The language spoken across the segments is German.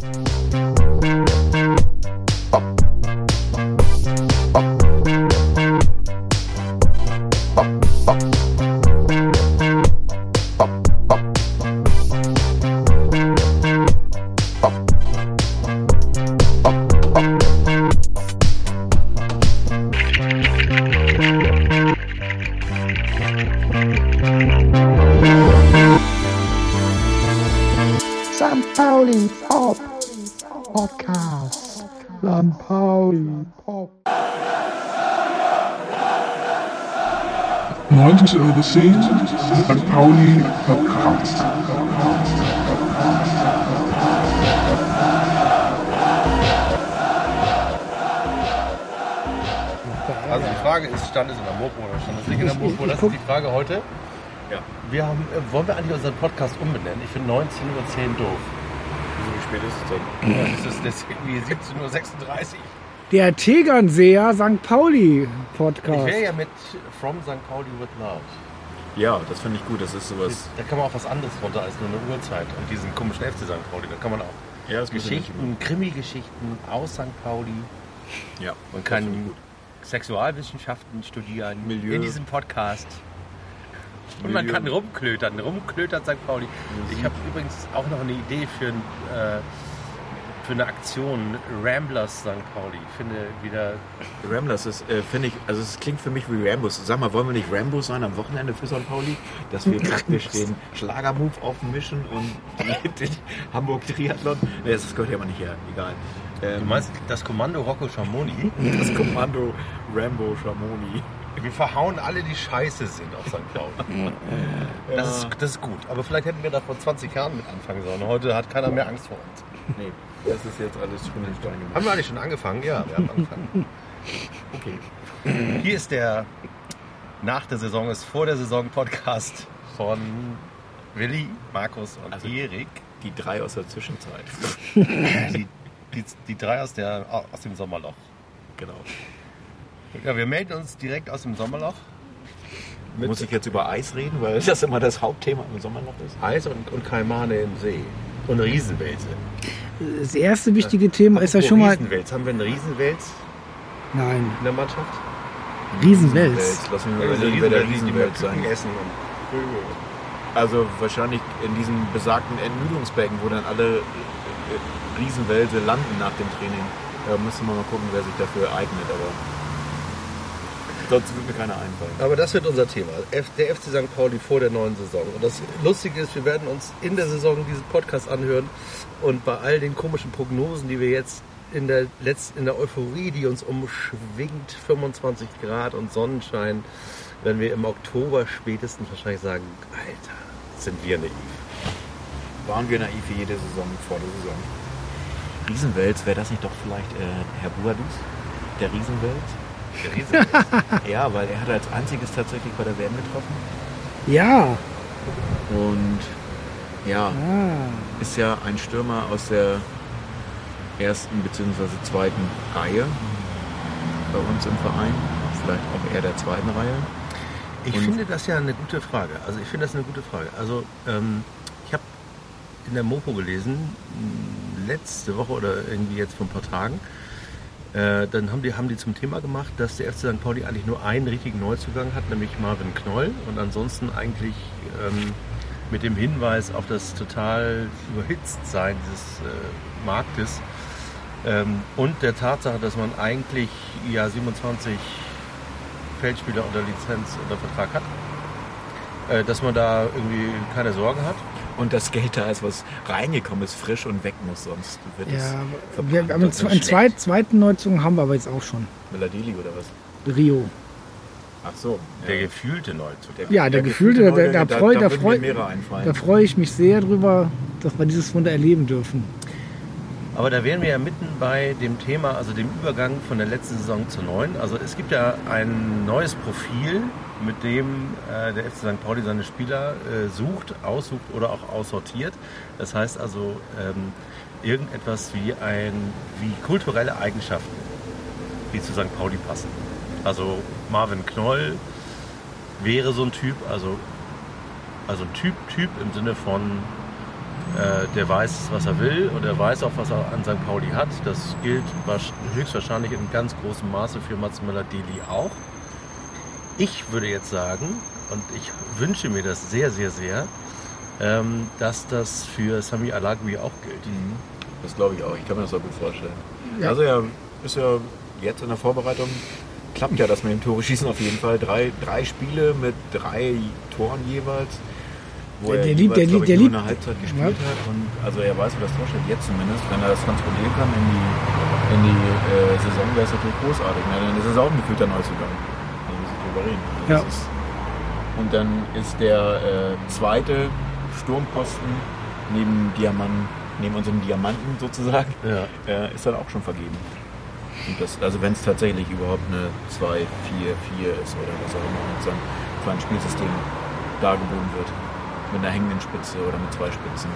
St. 90 Euro 10, St. Pauli Podcast. Also die Frage ist, stand es in der Mopo oder stand es nicht in der Mopo? Das ist die Frage heute. Ja. Wir haben, äh, wollen wir eigentlich unseren Podcast umbenennen? Ich finde 19.10 Uhr doof. Wieso, wie spät ist es denn? Ja, das ist irgendwie 17.36 Uhr. Der Tegernseer St. Pauli Ich Podcast. wäre ja mit From St. Pauli with Love. Ja, das finde ich gut. Das ist sowas. Da kann man auch was anderes runter als nur eine Uhrzeit und diesen komischen FC St. Pauli. Da kann man auch Ja, das Geschichten, Krimi-Geschichten aus St. Pauli. Ja, Man kann ich. Sexualwissenschaften studieren Milieu. in diesem Podcast. Und man kann rumklötern, rumklötern St. Pauli. Ich habe übrigens auch noch eine Idee für, ein, äh, für eine Aktion Ramblers St. Pauli. Ich finde wieder, Ramblers ist, äh, finde ich, also es klingt für mich wie Rambos. Sag mal, wollen wir nicht Rambos sein am Wochenende für St. Pauli? Dass wir praktisch den Schlagermove aufmischen und den Hamburg Triathlon. Ne, das gehört ja aber nicht her. Egal. du Ähm, meinst das Kommando Rocco Schamoni? das Kommando Rambo Schamoni. Wir verhauen alle, die scheiße sind auf St. Pauli. Das, ist, das ist gut. Aber vielleicht hätten wir da vor 20 Jahren mit anfangen sollen. Heute hat keiner mehr Angst vor uns. Nee, das ist jetzt alles schon in Stein gemacht. Haben wir eigentlich schon angefangen? Ja, wir haben angefangen. Okay. Hier ist der Nach der Saison ist vor der Saison Podcast von Willi, Markus und Also- Erik. Die drei aus der Zwischenzeit. Die, die, die drei aus, der, aus dem Sommerloch. Genau. Ja, wir melden uns direkt aus dem Sommerloch. Mit Muss ich jetzt über Eis reden, weil das immer das Hauptthema im Sommerloch ist? Eis und, und Kaimane im See. Und Riesenwälze. Das erste wichtige Thema ist ja schon mal. Riesenwälz. Haben wir einen Riesenwälz Nein, in der Mannschaft? Riesenwels. Lass mich mal Ja, überlegen, wer der wir sein essen und Vögel. Also wahrscheinlich in diesem besagten Entmüdungsbecken, wo dann alle äh, Riesenwälse landen nach dem Training. Da müsste man mal gucken, wer sich dafür eignet, aber sonst wird mir keiner einfallen. Aber das wird unser Thema. Der FC St. Pauli vor der neuen Saison. Und das Lustige ist, wir werden uns in der Saison diesen Podcast anhören und bei all den komischen Prognosen, die wir jetzt in der, Letz in der Euphorie, die uns umschwingt, 25 Grad und Sonnenschein, werden wir im Oktober spätestens wahrscheinlich sagen, Alter, sind wir naiv. Waren wir naiv wie jede Saison vor der Saison. Riesenwels, wäre das nicht doch vielleicht äh, Herr Buadus? Der Riesenwels? Ja, weil er hat als einziges tatsächlich bei der WM getroffen. Ja. Und ja, Ah. ist ja ein Stürmer aus der ersten bzw. zweiten Reihe bei uns im Verein. Vielleicht auch eher der zweiten Reihe. Ich Und- finde das ja eine gute Frage. Also ich finde das eine gute Frage. Also ähm, ich habe in der Mopo gelesen, letzte Woche oder irgendwie jetzt vor ein paar Tagen, äh, dann haben die, haben die zum Thema gemacht, dass der FC St. Pauli eigentlich nur einen richtigen Neuzugang hat, nämlich Marvin Knoll. Und ansonsten eigentlich ähm, mit dem Hinweis auf das total Überhitztsein dieses äh, Marktes ähm, und der Tatsache, dass man eigentlich ja 27 Feldspieler unter Lizenz unter Vertrag hat, äh, dass man da irgendwie keine Sorgen hat. Und das Geld da ist, was reingekommen ist, frisch und weg muss, sonst wird es Ja, verbrannt. wir, haben einen zweit, zweiten Neuzug haben wir aber jetzt auch schon. Meladili oder was? Rio. Ach so. Der ja. gefühlte Neuzug. Ja, der, gefühlte, da, Neue, da, da, freu, da, da, freu, da freue ich mich sehr drüber, dass wir dieses Wunder erleben dürfen. Aber da wären wir ja mitten bei dem Thema, also dem Übergang von der letzten Saison zur neuen. Also es gibt ja ein neues Profil, mit dem äh, der FC St. Pauli seine Spieler äh, sucht, aussucht oder auch aussortiert. Das heißt also ähm, irgendetwas wie ein wie kulturelle Eigenschaften, die zu St. Pauli passen. Also Marvin Knoll wäre so ein Typ, also also ein Typ Typ im Sinne von Äh, der weiß, was er will und er weiß auch, was er an St. Pauli hat. Das gilt wahrsch- höchstwahrscheinlich in ganz großem Maße für Mats Möller-Deli auch. Ich würde jetzt sagen, und ich wünsche mir das sehr, sehr, sehr, ähm, dass das für Sami Alagui auch gilt. Mhm. Das glaube ich auch. Ich kann mir das auch gut vorstellen. Ja. Also ja, ist ja jetzt in der Vorbereitung klappt ja das mit dem Tore schießen auf jeden Fall. Drei, drei Spiele mit drei Toren jeweils. Wo Der- er der liebt- der jeweils, glaub liebt- der ich, nur liebt- eine Halbzeit gespielt hat. Und also er weiß, wie das Tor steht, jetzt zumindest. Wenn er das transportieren kann in die, in die äh, Saison, wäre es natürlich großartig. Ne? Dann ist es auch ein gefühlter Neuzugang. Reden. Ja. Ist, und dann ist der äh, zweite Sturmposten neben Diamant, neben unserem Diamanten sozusagen, Ja. äh, ist dann auch schon vergeben. Das, also wenn es tatsächlich überhaupt eine 2, 4, 4 ist oder was auch immer und so ein, für ein Spielsystem dargeboten wird. Mit einer hängenden Spitze oder mit zwei Spitzen.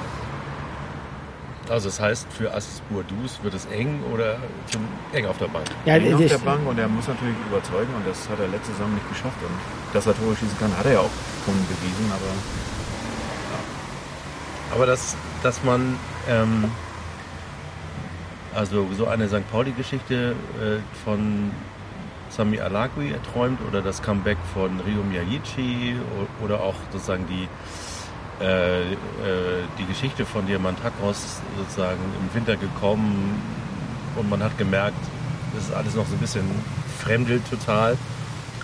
Also das heißt, für Assis Bourdous wird es eng oder zum eng auf der Bank. Ja, Eng auf der Bank und er muss natürlich überzeugen und das hat er letzte Saison nicht geschafft. Und dass er Tore schießen kann, hat er ja auch schon bewiesen, aber Aber dass, dass man ähm, also so eine St. Pauli-Geschichte äh, von Sami Alagui erträumt oder das Comeback von Rio Miyagichi o- oder auch sozusagen die, äh, äh, die Geschichte von Diamantakos sozusagen im Winter gekommen und man hat gemerkt, das ist alles noch so ein bisschen fremdelt total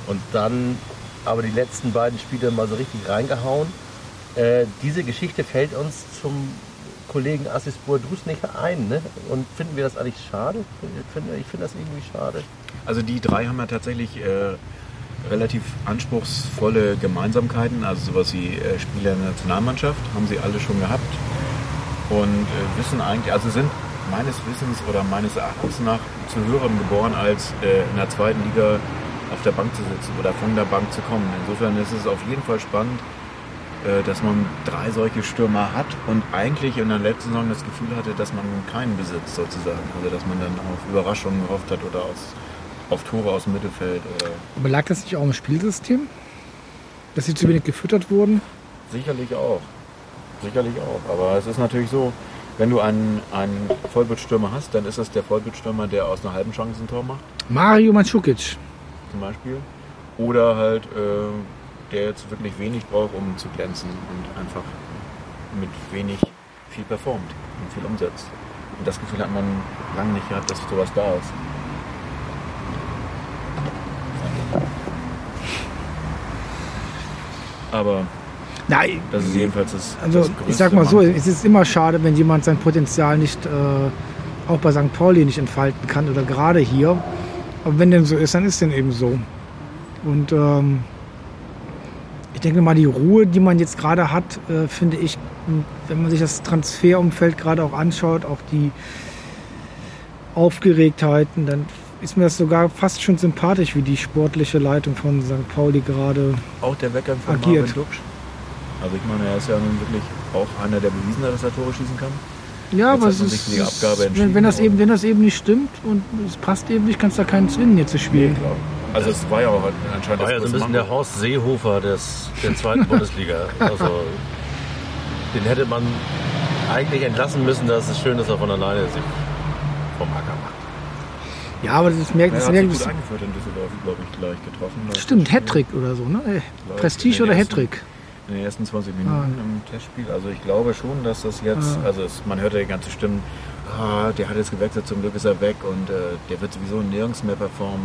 und dann aber die letzten beiden Spiele mal so richtig reingehauen. Äh, diese Geschichte fällt uns zum Kollegen Assis Bourdous nicht ein. Ne? Und finden wir das eigentlich schade? Ich finde ich das irgendwie schade. Also die drei haben ja tatsächlich äh, relativ anspruchsvolle Gemeinsamkeiten, also sowas wie äh, Spieler in der Nationalmannschaft haben sie alle schon gehabt und äh, wissen eigentlich, also sind meines Wissens oder meines Erachtens nach zu höherem geboren, als äh, in der zweiten Liga auf der Bank zu sitzen oder von der Bank zu kommen. Insofern ist es auf jeden Fall spannend, dass man drei solche Stürmer hat und eigentlich in der letzten Saison das Gefühl hatte, dass man keinen besitzt sozusagen. Also dass man dann auf Überraschungen gehofft hat oder aus, auf Tore aus dem Mittelfeld. Oder aber lag das nicht auch im Spielsystem? Dass sie zu wenig gefüttert wurden? sicherlich auch. Sicherlich auch. Aber es ist natürlich so, wenn du einen, einen Vollbildstürmer hast, dann ist es der Vollbildstürmer, der aus einer halben Chance ein Tor macht, Mario Mandzukic. zum Beispiel. Oder halt, äh, der jetzt wirklich wenig braucht, um zu glänzen und einfach mit wenig viel performt und viel umsetzt. Und das Gefühl hat man lange nicht gehabt, dass sowas da ist. Aber Nein, das ist jedenfalls das. also das ich sag mal so, es ist immer schade, wenn jemand sein Potenzial nicht, äh, auch bei St. Pauli nicht entfalten kann oder gerade hier. Aber wenn dem so ist, dann ist dem eben so. Und ähm, ich denke mal, die Ruhe, die man jetzt gerade hat, äh, finde ich, wenn man sich das Transferumfeld gerade auch anschaut, auch die Aufgeregtheiten, dann ist mir das sogar fast schon sympathisch, wie die sportliche Leitung von St. Pauli gerade Auch der Weggang von agiert. Marvin Duksch. Also ich meine, er ist ja nun wirklich auch einer, der bewiesen hat, dass er Tore schießen kann. Ja, Jetzt aber es ist, es- wenn, wenn, das eben, wenn das eben nicht stimmt und es passt eben nicht, kannst du da keinen zwingen, hier zu spielen. klar. Also es war ja auch anscheinend War ja so ein bisschen der Manko. Horst Seehofer des, der zweiten Bundesliga. Also den hätte man eigentlich entlassen müssen. Das ist schön, dass er von alleine sich vom Acker macht. Ja, aber das merkt, Er das hat sich merkt gut das eingeführt in Düsseldorf, glaube ich, gleich getroffen. Stimmt. Hattrick oder so, ne? Äh, Prestige oder Hattrick? In den ersten 20 Minuten Ah. im Testspiel. Also ich glaube schon, dass das jetzt, Ah. also es, man hörte die ganze Stimmen, ah, der hat jetzt gewechselt, zum Glück ist er weg und äh, der wird sowieso nirgends mehr performen.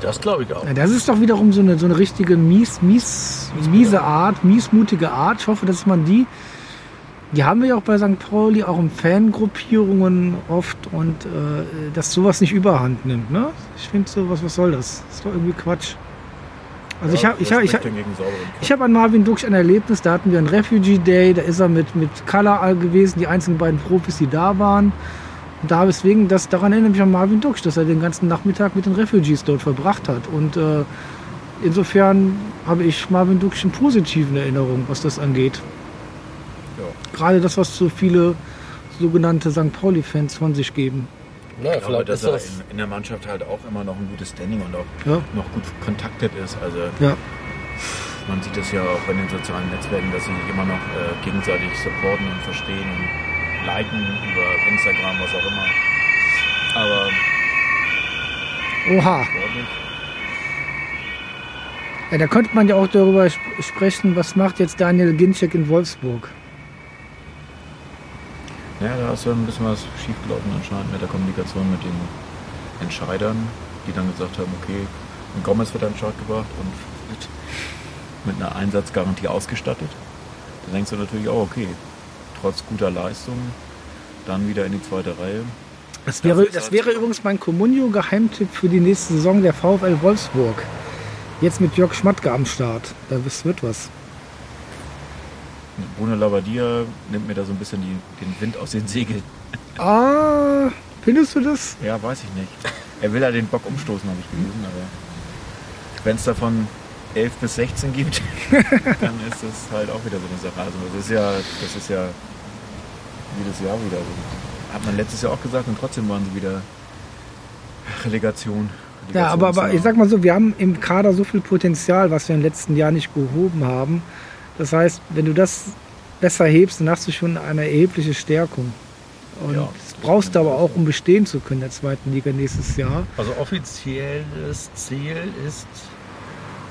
Das glaube ich auch. Ja, das ist doch wiederum so eine, so eine richtige mies, mies, miese Art, miesmutige Art. Ich hoffe, dass man die, die haben wir ja auch bei St. Pauli, auch in Fangruppierungen oft und äh, dass sowas nicht überhand nimmt. Ne? Ich finde sowas, was soll das? Das ist doch irgendwie Quatsch. Also ich habe ich hab, ich hab, Ich habe an Marvin Duksch ein Erlebnis, da hatten wir einen Refugee Day, da ist er mit, mit Kala gewesen, die einzigen beiden Profis, die da waren. Und da deswegen, das, daran erinnere ich mich an Marvin Duksch, dass er den ganzen Nachmittag mit den Refugees dort verbracht hat. Und äh, insofern habe ich Marvin Duksch in positiven Erinnerungen, was das angeht. Ja. Gerade das, was so viele sogenannte St. Pauli-Fans von sich geben. Ja, Ich glaube, vielleicht dass ist er das. in, in der Mannschaft halt auch immer noch ein gutes Standing und auch Ja, noch gut kontaktet ist. Also ja. man sieht es ja auch bei den sozialen Netzwerken, dass sie sich immer noch äh, gegenseitig supporten und verstehen und liken über Instagram, was auch immer. Aber Oha. Ja, da könnte man ja auch darüber sp sprechen, was macht jetzt Daniel Ginczek in Wolfsburg. Ja, da ist ja ein bisschen was schiefgelaufen anscheinend mit der Kommunikation mit den Entscheidern, die dann gesagt haben, okay, ein Gomez wird an den Start gebracht und wird mit einer Einsatzgarantie ausgestattet. Da denkst du natürlich auch, okay, trotz guter Leistung, dann wieder in die zweite Reihe. Das wäre, das wäre übrigens mein Comunio-Geheimtipp für die nächste Saison der VfL Wolfsburg. Jetzt mit Jörg Schmatke am Start. Da wird was. Bruno Labbadia nimmt mir da so ein bisschen die, den Wind aus den Segeln. Ah, findest du das? Ja, weiß ich nicht. Er will ja den Bock umstoßen, habe ich gelesen, aber wenn es davon 11 bis 16 gibt, dann ist das halt auch wieder so eine Sache. Also das ist ja, das ist ja jedes Jahr wieder so. Hat man letztes Jahr auch gesagt und trotzdem waren sie wieder Relegation. Ja, aber, aber ich sag mal so, wir haben im Kader so viel Potenzial, was wir im letzten Jahr nicht gehoben haben. Das heißt, wenn du das besser hebst, dann hast du schon eine erhebliche Stärkung. Und Ja, das brauchst du aber auch, um bestehen zu können in der zweiten Liga nächstes Jahr. Also offizielles Ziel ist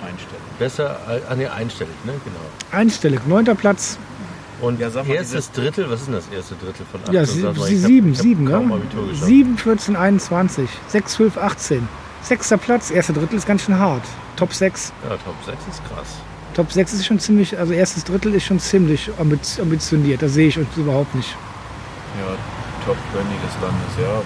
einstellen. besser, al- ah, nee, einstellig, ne? Genau. Einstellig, neunter Platz. Und Ja, sag mal, erstes Drittel, was ist denn das erste Drittel von acht? Ja, Das sie, mal, sie, sieben, hab sieben, ne? Geschafft. 7, 14, 21, 6, 12, 18. Sechster Platz, erster Drittel ist ganz schön hart. Top 6. Ja, Top 6 ist krass. Top 6 ist schon ziemlich, also erstes Drittel ist schon ziemlich ambi- ambitioniert. Da sehe ich uns überhaupt nicht. Ja, Top 20 des Landes, ja. Man.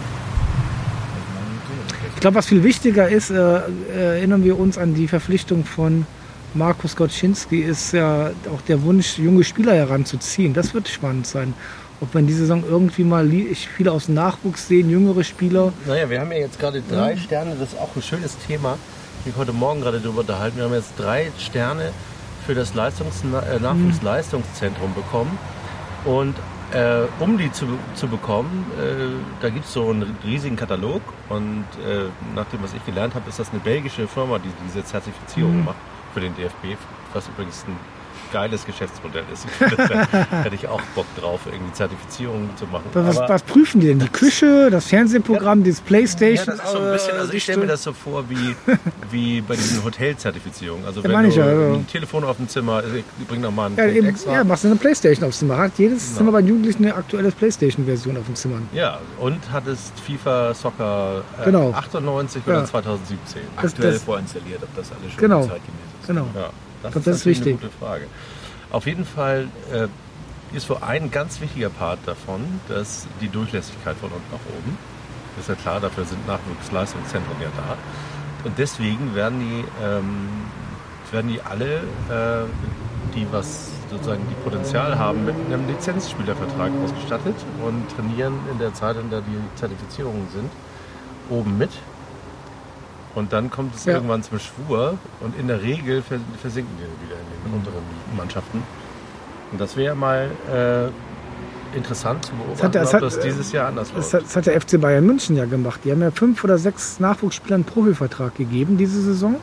Ich glaube, was viel wichtiger ist, äh, erinnern wir uns an die Verpflichtung von Markus Gottschinski, ist ja auch der Wunsch, junge Spieler heranzuziehen. Das wird spannend sein. Ob wir in dieser Saison irgendwie mal viele aus dem Nachwuchs sehen, jüngere Spieler. Naja, wir haben ja jetzt gerade drei Sterne, das ist auch ein schönes Thema. Ich habe heute Morgen gerade darüber unterhalten. Wir haben jetzt drei Sterne für das Leistungs äh, Nachwuchsleistungszentrum bekommen. Und äh, um die zu, zu bekommen, äh, da gibt es so einen riesigen Katalog. Und äh, nach dem, was ich gelernt habe, ist das eine belgische Firma, die diese Zertifizierung macht für den DFB, was übrigens ein geiles Geschäftsmodell ist. da hätte ich auch Bock drauf, irgendwie Zertifizierungen zu machen. Was, was prüfen die denn? Die Küche, das Fernsehprogramm, das Playstation? ja, das ist so ein bisschen, also äh, ich stelle mir das so vor wie, wie bei diesen Hotelzertifizierungen. Also wenn du ich ja, ja. ein Telefon auf dem Zimmer, also ich bring noch mal einen Ja, eben, extra. ja, machst du eine Playstation aufs Zimmer. Hat jedes Genau. Zimmer bei Jugendlichen eine aktuelle Playstation-Version auf dem Zimmer. Ja, und hattest FIFA Soccer äh, Genau. 98 Ja. oder 2017? Das- Aktuell das- vorinstalliert, ob das alles schon Genau. zeitgemäß ist. Genau. Ja, das, ist, das ist natürlich wichtig. eine gute Frage. Auf jeden Fall äh, ist so ein ganz wichtiger Part davon, dass die Durchlässigkeit von unten nach oben. Das ist ja klar, dafür sind Nachwuchsleistungszentren ja da. Und deswegen werden die, ähm, werden die alle, äh, die was sozusagen die Potenzial haben, mit einem Lizenzspielervertrag ausgestattet und trainieren in der Zeit, in der die Zertifizierungen sind, oben mit. Und dann kommt es Ja. irgendwann zum Schwur und in der Regel vers- versinken die wieder in den unteren Mannschaften. Und das wäre mal äh, interessant zu beobachten, hat- das ob hat, das dieses Jahr anders Das läuft. hat, das hat der FC Bayern München ja gemacht. Die haben ja fünf oder sechs Nachwuchsspielern einen Profivertrag gegeben diese Saison.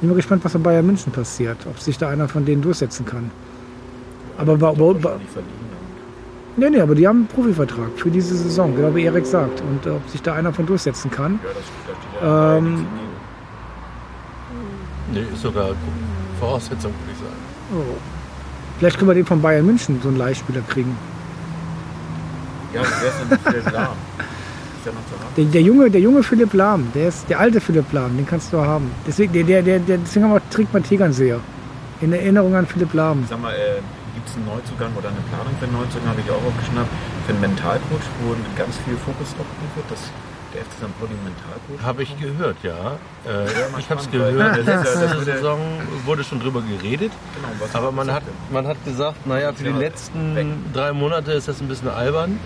Bin mal gespannt, was bei Bayern München passiert. Ob sich da einer von denen durchsetzen kann. Aber bei, nee, nee, aber die haben einen Profivertrag für diese Saison, genau wie Erik sagt. Und äh, ob sich da einer von durchsetzen kann. Ja, das Ähm. Nee, ist sogar Voraussetzung, würde ich sagen. Oh. Vielleicht können wir den von Bayern München, so einen Leihspieler kriegen. Ja, wer ist Philipp Lahm? Ist der noch zu haben? Der, der, junge, der junge Philipp Lahm, der ist der alte Philipp Lahm, den kannst du haben. Deswegen, der, der, der, der, deswegen haben wir, trägt man Tegernseher. In Erinnerung an Philipp Lahm. Sag mal, äh, gibt es einen Neuzugang oder eine Planung für einen Neuzugang, habe ich auch aufgeschnappt, für einen Mentalcoach, wo ganz viel Fokus drauf wird, dass der FC St. Pauli Mentalcoach Habe ich gehört, ja. Äh, ich habe es gehört. das ist ja- das Letzte würde- Saison wurde schon drüber geredet. Genau, Aber man hat, man hat gesagt, naja, für die letzten weg. drei Monate ist das ein bisschen albern.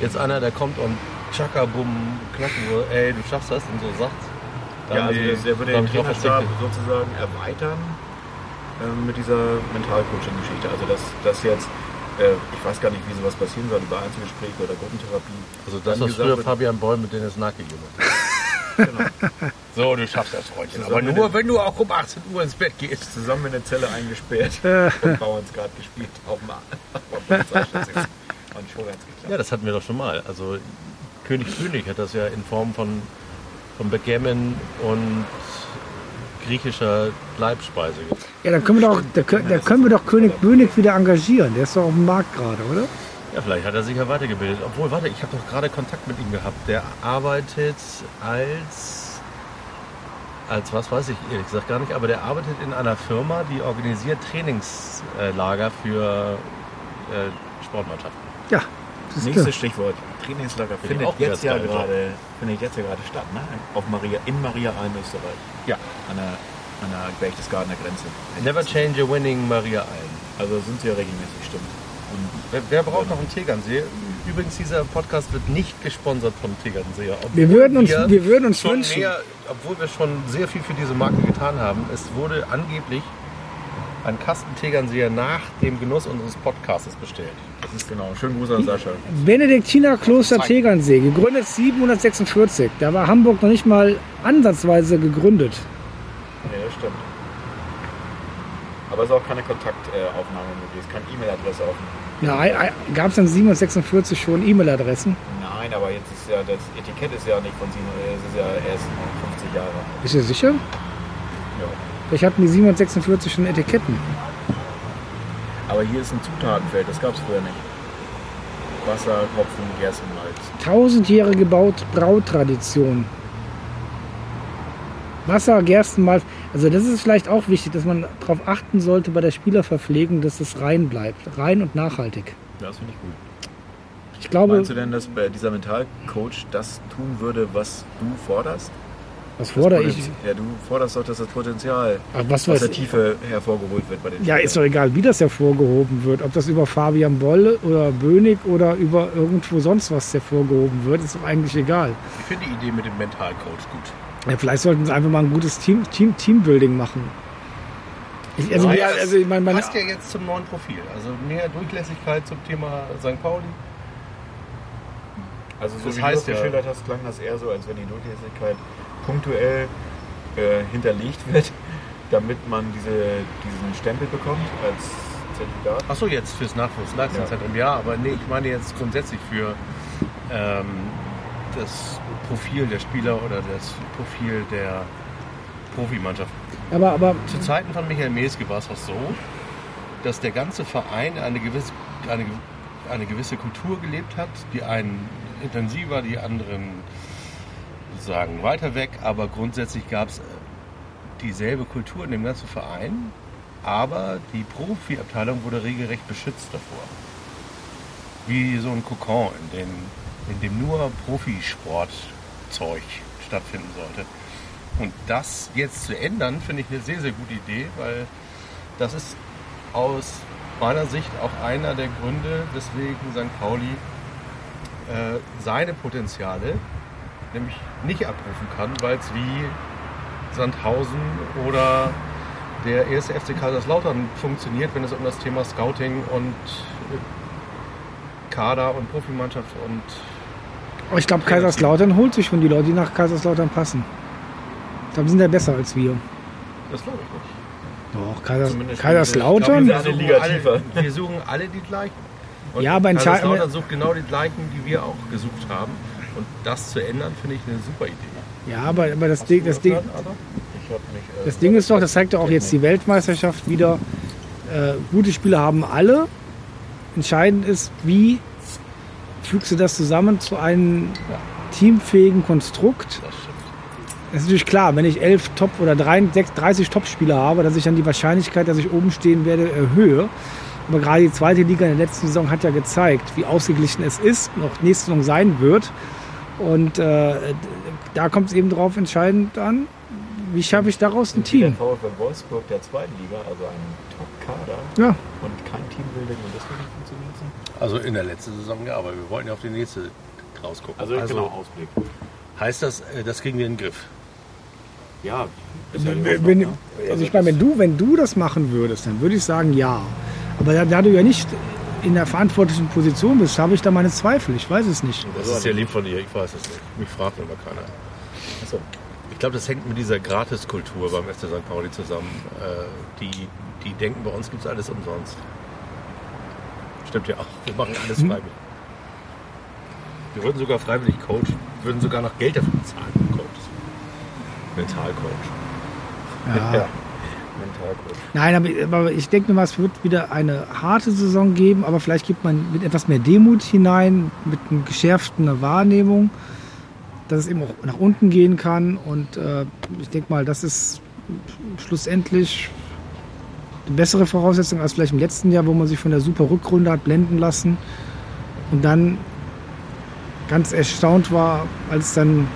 Jetzt einer, der kommt und tschakka, bumm, knacken, so, ey, du schaffst das und so sagt. der? Ja, also der, der würde den Trainerstab sozusagen erweitern ähm, mit dieser Mentalcoaching-Geschichte. Also dass, dass jetzt, äh, ich weiß gar nicht, wie sowas passieren soll, über Einzelgespräche oder Gruppentherapie. Also das, was früher wird- Fabian Boll mit Dennis Nack gegeben hat. Genau. So, du schaffst das, Freundchen. Aber nur, wenn du auch um 18 Uhr ins Bett gehst. Zusammen in der Zelle eingesperrt und Bauernsgrad gespielt auf dem, auf der Polizeistation. Und schon hat's geklappt. Ja, das hatten wir doch schon mal. Also König König hat das ja in Form von, von Backgammon und griechischer Leibspeise gemacht. Ja, dann können wir doch, da können, da können wir doch König Bönig wieder engagieren. Der ist doch auf dem Markt gerade, oder? Ja, vielleicht hat er sich ja weitergebildet. Obwohl, warte, ich habe doch gerade Kontakt mit ihm gehabt. Der arbeitet als, als was weiß ich ehrlich gesagt gar nicht, aber der arbeitet in einer Firma, die organisiert Trainingslager für äh, Sportmannschaften. Ja, das Nächstes klar. Stichwort. Trainingslager ich findet auch jetzt, ja gerade, findet jetzt ja gerade statt, ne? Auf Maria, in Maria Alm, Österreich. Ja. An der, an der Berchtesgadener Grenze. Never change a winning Maria Alm. Also sind sie ja regelmäßig, stimmt. Und Wer, wer braucht noch einen Tegernsee? Übrigens, dieser Podcast wird nicht gesponsert vom Tegernseer. Wir würden uns, wir würden uns schon wünschen. mehr, obwohl wir schon sehr viel für diese Marke getan haben. Es wurde angeblich ein Kasten Tegernseer nach dem Genuss unseres Podcasts bestellt. das ist genau. Schönen Gruß an Sascha. Benediktiner Kloster Zeig. Tegernsee, gegründet 746. Da war Hamburg noch nicht mal ansatzweise gegründet. Ja, das stimmt. Aber es ist auch keine Kontaktaufnahme möglich, es ist keine E-Mail-Adresse offen. Ja, gab es dann 746 schon E-Mail-Adressen? Nein, aber jetzt ist ja, das Etikett ist ja nicht von 7, es ist ja erst 50 Jahre. Bist du sicher? Ja. Vielleicht hatten die 746 schon Etiketten. Aber hier ist ein Zutatenfeld, das gab es früher nicht. Wasser, Hopfen, Gerstenmalz. Tausendjährige Baut Brautradition. Wasser, Gerstenmalz. Also das ist vielleicht auch wichtig, dass man darauf achten sollte bei der Spielerverpflegung, dass es rein bleibt. Rein und nachhaltig. Ja, das finde ich gut. Ich glaube, Meinst du denn, dass bei dieser Mentalcoach das tun würde, was du forderst? Was Das fordere ich? Ja, du forderst doch, dass das Potenzial Ach, was aus der ich? Tiefe hervorgeholt wird bei den Ja, Spielern. ist doch egal, wie das hervorgehoben wird. Ob das über Fabian Boll oder Bönig oder über irgendwo sonst was hervorgehoben wird, ist doch eigentlich egal. Ich finde die Idee mit dem Mentalcoach gut. Ja, vielleicht sollten sie einfach mal ein gutes Team, Team, Teambuilding machen. Ich, also, ja, das also ich meine, meine, passt ja jetzt zum neuen Profil. Also mehr Durchlässigkeit zum Thema St. Pauli. Also so Das wie heißt du das ja- geschildert hast, klang das eher so, als wenn die Durchlässigkeit punktuell äh, hinterlegt wird, damit man diese, diesen Stempel bekommt als Zertifikat. Achso, jetzt fürs Nachwuchsleistungszentrum. Ja. aber nee, ich meine jetzt grundsätzlich für ähm, das Profil der Spieler oder das Profil der Profimannschaft. aber, aber Zu Zeiten von Michael Meske war es auch so, dass der ganze Verein eine gewisse, eine, eine gewisse Kultur gelebt hat, die einen intensiver, die anderen sozusagen weiter weg, aber grundsätzlich gab es dieselbe Kultur in dem ganzen Verein, aber die Profiabteilung wurde regelrecht beschützt davor. Wie so ein Kokon, in dem, in dem nur Profisportzeug stattfinden sollte. Und das jetzt zu ändern, finde ich eine sehr, sehr gute Idee, weil das ist aus meiner Sicht auch einer der Gründe, weswegen St. Pauli äh, seine Potenziale nämlich nicht abrufen kann, weil es wie Sandhausen oder der erste FC Kaiserslautern funktioniert, wenn es um das Thema Scouting und äh, Kader und Profimannschaft und ich glaube, Kaiserslautern holt sich schon die Leute, die nach Kaiserslautern passen. Ich glaube, sind ja besser als wir. das glaube ich nicht. Doch, Kaisers Zumindest Kaiserslautern? Ich glaub, Wir Eine suchen, Liga alle, wir suchen alle die gleichen. Und Ja, aber in Kaiserslautern sucht genau die gleichen, die wir auch gesucht haben. Und das zu ändern, finde ich eine super Idee. Ja, aber, aber das, Ding, das, Ding, hab mich, äh, das Ding ist doch, das zeigt ja auch jetzt die Weltmeisterschaft wieder. Äh, gute Spieler haben alle. Entscheidend ist, wie fügst du das zusammen zu einem teamfähigen Konstrukt. Das stimmt. Es ist natürlich klar, wenn ich elf Top- oder 30 30 Top-Spieler habe, dass ich dann die Wahrscheinlichkeit, dass ich oben stehen werde, erhöhe. Aber gerade die zweite Liga in der letzten Saison hat ja gezeigt, wie ausgeglichen es ist, noch nächste Saison sein wird. Und äh, da kommt es eben darauf entscheidend an, wie schaffe ich daraus ein der Team. VfL Wolfsburg der zweiten Liga, also ein Top-Kader Ja, und kein Teambuilding und das wird nicht funktionieren. Also in der letzten Saison ja, aber wir wollten ja auf die nächste rausgucken. Also, genau, Ausblick. heißt das, äh, das kriegen wir in den Griff. Ja, ja wenn, wenn, ne? also ich meine, wenn du, wenn du das machen würdest, dann würde ich sagen ja. Aber da, da du ja nicht in der verantwortlichen Position bist, habe ich da meine Zweifel. Ich weiß es nicht. Das ist sehr lieb von dir, ich weiß es nicht. Mich fragt immer keiner. Achso. Ich glaube, das hängt mit dieser Gratiskultur beim FC St. Pauli zusammen. Äh, die, die denken, bei uns gibt es alles umsonst. Stimmt ja auch. Wir machen alles Mhm. freiwillig. Wir würden sogar freiwillig coachen. Wir würden sogar noch Geld dafür bezahlen. Coaches. Mentalcoach. Ja. Mentalcoach. Nein, aber, ich denke mal, es wird wieder eine harte Saison geben, aber vielleicht gibt man mit etwas mehr Demut hinein, mit einer geschärften Wahrnehmung, dass es eben auch nach unten gehen kann. Und äh, ich denke mal, das ist schlussendlich eine bessere Voraussetzung als vielleicht im letzten Jahr, wo man sich von der super Rückrunde hat blenden lassen und dann ganz erstaunt war, als es dann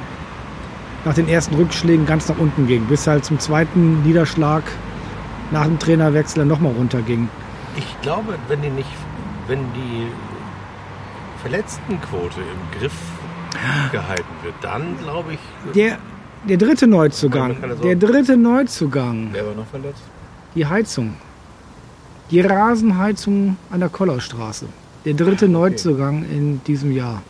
nach den ersten Rückschlägen ganz nach unten ging, bis halt zum zweiten Niederschlag nach dem Trainerwechsel dann nochmal runterging. Ich glaube, wenn die nicht, wenn die Verletztenquote im Griff gehalten wird, dann glaube ich, Der, der dritte Neuzugang, der dritte Neuzugang, Wer war noch verletzt? die Heizung, die Rasenheizung an der Kollerstraße. Der dritte Neuzugang in diesem Jahr.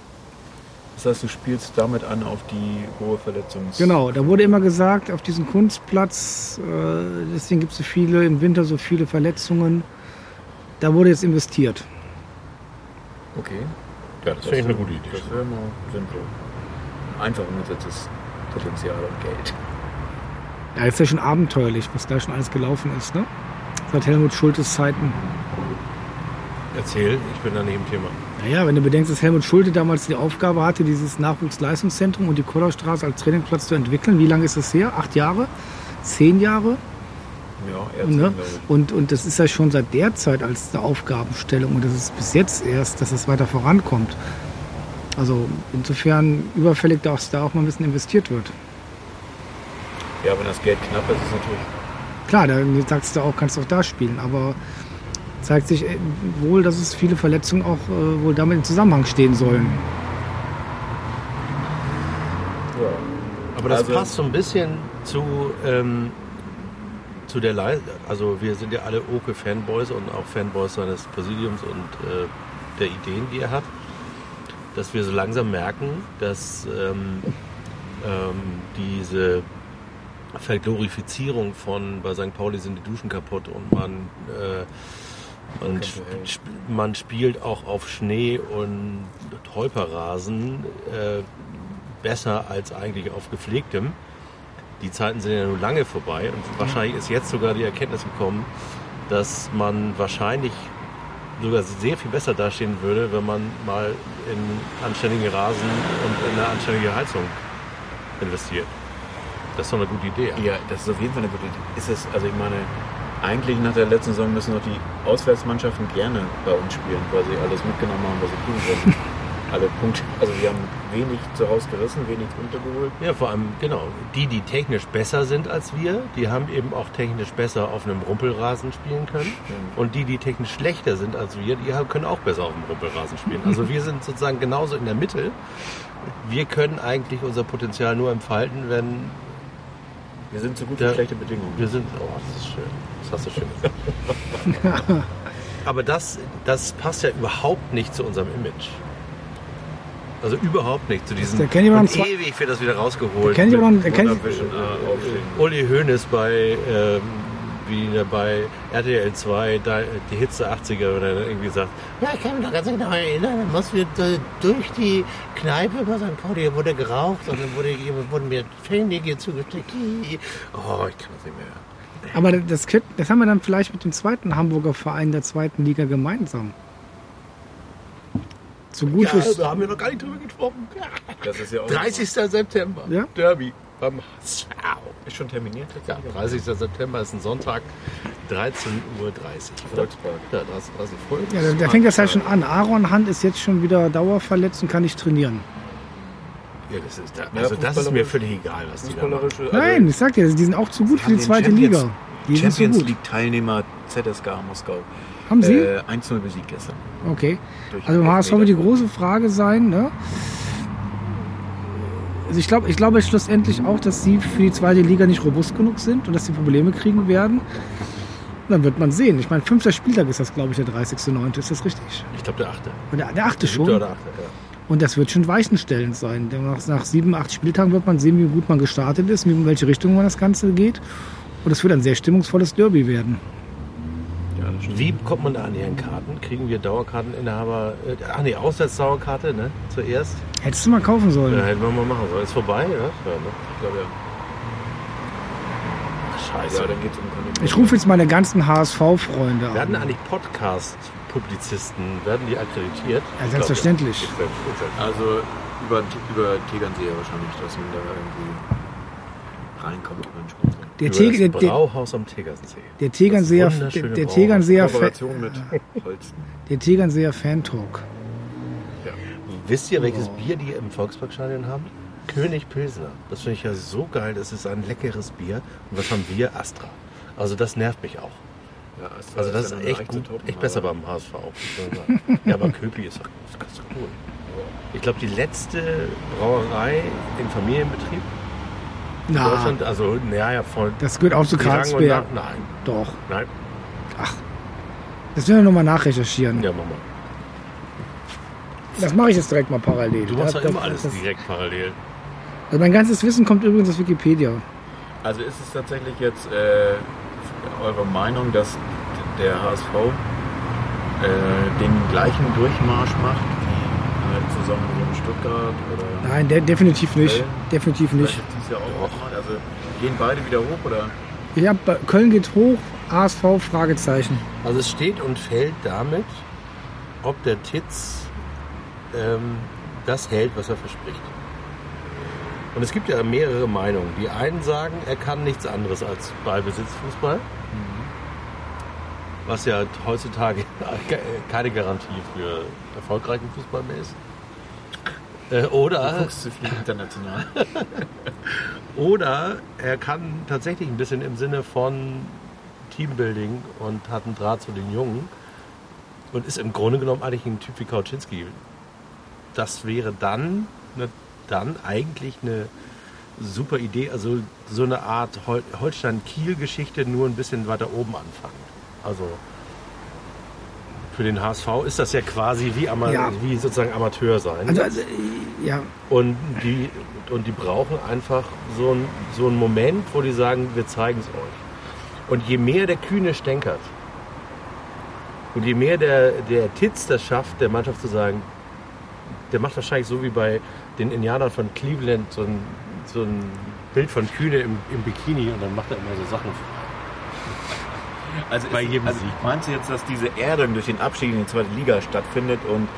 Das heißt, du spielst damit an auf die hohe Verletzungs... Genau, da wurde immer gesagt, auf diesem Kunstplatz, äh, deswegen gibt es so viele, im Winter so viele Verletzungen. Da wurde jetzt investiert. Okay. ja, das finde ich eine gute Idee. Das wäre mal sinnvoll. Einfach umgesetztes Potenzial und Geld. Ja, ist ja schon abenteuerlich, was da schon alles gelaufen ist, ne? Seit Helmut Schultes Zeiten. Erzähl, ich bin da nicht im Thema. Naja, wenn du bedenkst, dass Helmut Schulte damals die Aufgabe hatte, dieses Nachwuchsleistungszentrum und die Kollerstraße als Trainingsplatz zu entwickeln. Wie lange ist das her? Acht Jahre? Zehn Jahre? Ja, Ne? Und, und das ist ja schon seit der Zeit als eine Aufgabenstellung und das ist bis jetzt erst, dass es weiter vorankommt. Also insofern überfällig, dass da auch mal ein bisschen investiert wird. Ja, wenn das Geld knapp ist, ist natürlich... Klar, da sagst du auch, kannst du auch da spielen, aber zeigt sich äh, wohl, dass es viele Verletzungen auch äh, wohl damit in Zusammenhang stehen sollen. Aber das Also- passt so ein bisschen zu, ähm, zu der Leistung. Also wir sind ja alle Oke-Fanboys und auch Fanboys seines Präsidiums und äh, der Ideen, die er hat. Dass wir so langsam merken, dass ähm, ähm, diese Verglorifizierung von bei St. Pauli sind die Duschen kaputt und man, äh, kennt sp man spielt auch auf Schnee und Holperrasen äh, besser als eigentlich auf gepflegtem. Die Zeiten sind ja nun lange vorbei und wahrscheinlich ist jetzt sogar die Erkenntnis gekommen, dass man wahrscheinlich sogar sehr viel besser dastehen würde, wenn man mal in anständigen Rasen und in eine anständige Heizung investiert. Das ist doch eine gute Idee. Ja, das ist auf jeden Fall eine gute Idee. Ist es, also ich meine, eigentlich nach der letzten Saison müssen doch die Auswärtsmannschaften gerne bei uns spielen, weil sie alles mitgenommen haben, was sie tun können. Alle Punkte. Also wir haben wenig zu Hause gerissen, wenig Punkte geholt. Ja, vor allem, genau. Die, die technisch besser sind als wir, die haben eben auch technisch besser auf einem Rumpelrasen spielen können. Und die, die technisch schlechter sind als wir, die können auch besser auf dem Rumpelrasen spielen. Also wir sind sozusagen genauso in der Mitte. Wir können eigentlich unser Potenzial nur entfalten, wenn Wir sind so gut wie schlechte Bedingungen. wir sind. Oh, das ist schön. Das hast du schön gesagt. Aber das, das passt ja überhaupt nicht zu unserem Image. Also überhaupt nicht zu diesem. Da kenn ich aber und ewig wird das wieder rausgeholt. Da kenn ich ich- äh, Uli Hoeneß bei, ähm, wie der bei RTL 2, da, die Hits der 80er, oder er irgendwie sagt, ja, ich kann mich noch ganz genau erinnern, mussten wir durch die Kneipe bei St. Pauli, wurde geraucht und dann wurde, wurden mir Fingernägel zugesteckt. Oh, ich kann das nicht mehr. Aber das, das haben wir dann vielleicht mit dem zweiten Hamburger Verein der zweiten Liga gemeinsam. So gut Ja, fürs, da haben wir noch gar nicht drüber gesprochen. Das ist ja auch 30. September. Ja? Derby beim HSV. ist schon terminiert Ja, tatsächlich. 30. September ist ein Sonntag, 13.30 Uhr. Volkspark. Ja, 30, 30 Folgen. ja, da, da fängt das ja schon an. Aaron Hand ist jetzt schon wieder dauerverletzt und kann nicht trainieren. Ja, das ist, da, Ja, also das ist mir völlig egal, was die da machen. Fußballerische. also Nein, ich sag dir, die sind auch zu gut für die zweite Champions- Liga. Die so Champions gut. League Teilnehmer ZSK Moskau. Haben Sie? Äh, 1-0 besiegt gestern. Okay. Durch Also HSV wird die große Frage sein, ne? Also ich glaube, ich glaube schlussendlich auch, dass sie für die zweite Liga nicht robust genug sind und dass sie Probleme kriegen werden. Und dann wird man sehen. Ich meine, fünfter Spieltag ist das, glaube ich, der 30.09. Ist das richtig? Ich glaube, der achte. Der, der achte schon. oder achte, ja. Und das wird schon weichenstellend sein. Denn Nach, nach sieben, acht Spieltagen wird man sehen, wie gut man gestartet ist, in welche Richtung man das Ganze geht. Und es wird ein sehr stimmungsvolles Derby werden. Stimmt. Wie kommt man da an ihren Karten? Kriegen wir Dauerkarteninhaber? Äh, ach nee, Auswärtsdauerkarte, ne? Zuerst. Hättest du mal kaufen sollen. Ja, hätten wir mal machen sollen. Ist vorbei, ja? ja ne? Ich glaube ja. Scheiße. Ja, dann geht's um Kondition. Ich rufe jetzt meine ganzen HSV-Freunde werden an. eigentlich Podcast-Publizisten, werden die akkreditiert? Ja, selbstverständlich. Glaub, Also über, über Tegernsee wahrscheinlich, dass man da irgendwie reinkommt Sponsor. Der, Über Teg, das der, Brauhaus am Tegernsee. der Tegernseer, der, der. Tegernseer, der Tegernseer Fan-Talk. Wisst ihr, welches Bier die im Volksparkstadion haben? König Pilsner. Das finde ich ja so geil. Das ist ein leckeres Bier. Und was haben wir? Astra. Also das nervt mich auch. Ja, Also das ist eine echt gut, echt besser aber- beim HSV. ja, aber Köpi ist doch ist ganz cool. Ich glaube, die letzte Brauerei in Familienbetrieb in Na, Deutschland, also naja, ja, von das gehört auch zu Karlsberg. nach- Nein, Doch. nein. Das werden wir nochmal nachrecherchieren. Ja, mach mal. Das mache ich jetzt direkt mal parallel. Du machst ja immer alles das- direkt parallel. Also mein ganzes Wissen kommt übrigens aus Wikipedia. Also ist es tatsächlich jetzt äh, eure Meinung, dass der HSV äh, den gleichen Durchmarsch macht wie äh, zusammen Stuttgart oder Nein, de definitiv nicht. Köln? Definitiv nicht. ist dies Jahr auch nochmal? Also gehen beide wieder hoch oder? Hab, Köln geht hoch, HSV, Fragezeichen. Also es steht und fällt damit, ob der Titz ähm, das hält, was er verspricht. Und es gibt ja mehrere Meinungen. Die einen sagen, er kann nichts anderes als Ballbesitzfußball. Was ja heutzutage keine Garantie für erfolgreichen Fußball mehr ist. Äh, Oder, guckst zu viel international. oder er kann tatsächlich ein bisschen im Sinne von Teambuilding und hat einen Draht zu den Jungen und ist im Grunde genommen eigentlich ein Typ wie Kauczynski. Das wäre dann, ne, dann eigentlich eine super Idee, also so eine Art Hol Holstein-Kiel-Geschichte, nur ein bisschen weiter oben anfangen. Also für den HSV ist das ja quasi wie, Ama Ja. wie sozusagen Amateur sein. Also, also ja, Und die, und die brauchen einfach so, ein, so einen Moment, wo die sagen, wir zeigen es euch. Und je mehr der Kühne stänkert und je mehr der, der Titz das schafft, der Mannschaft zu sagen, der macht wahrscheinlich so wie bei den Indianern von Cleveland so ein, so ein Bild von Kühne im, im Bikini und dann macht er immer so Sachen. Also, Bei jedem also Sieg. meinst du jetzt, dass diese Erdung durch den Abstieg in die zweite Liga stattfindet und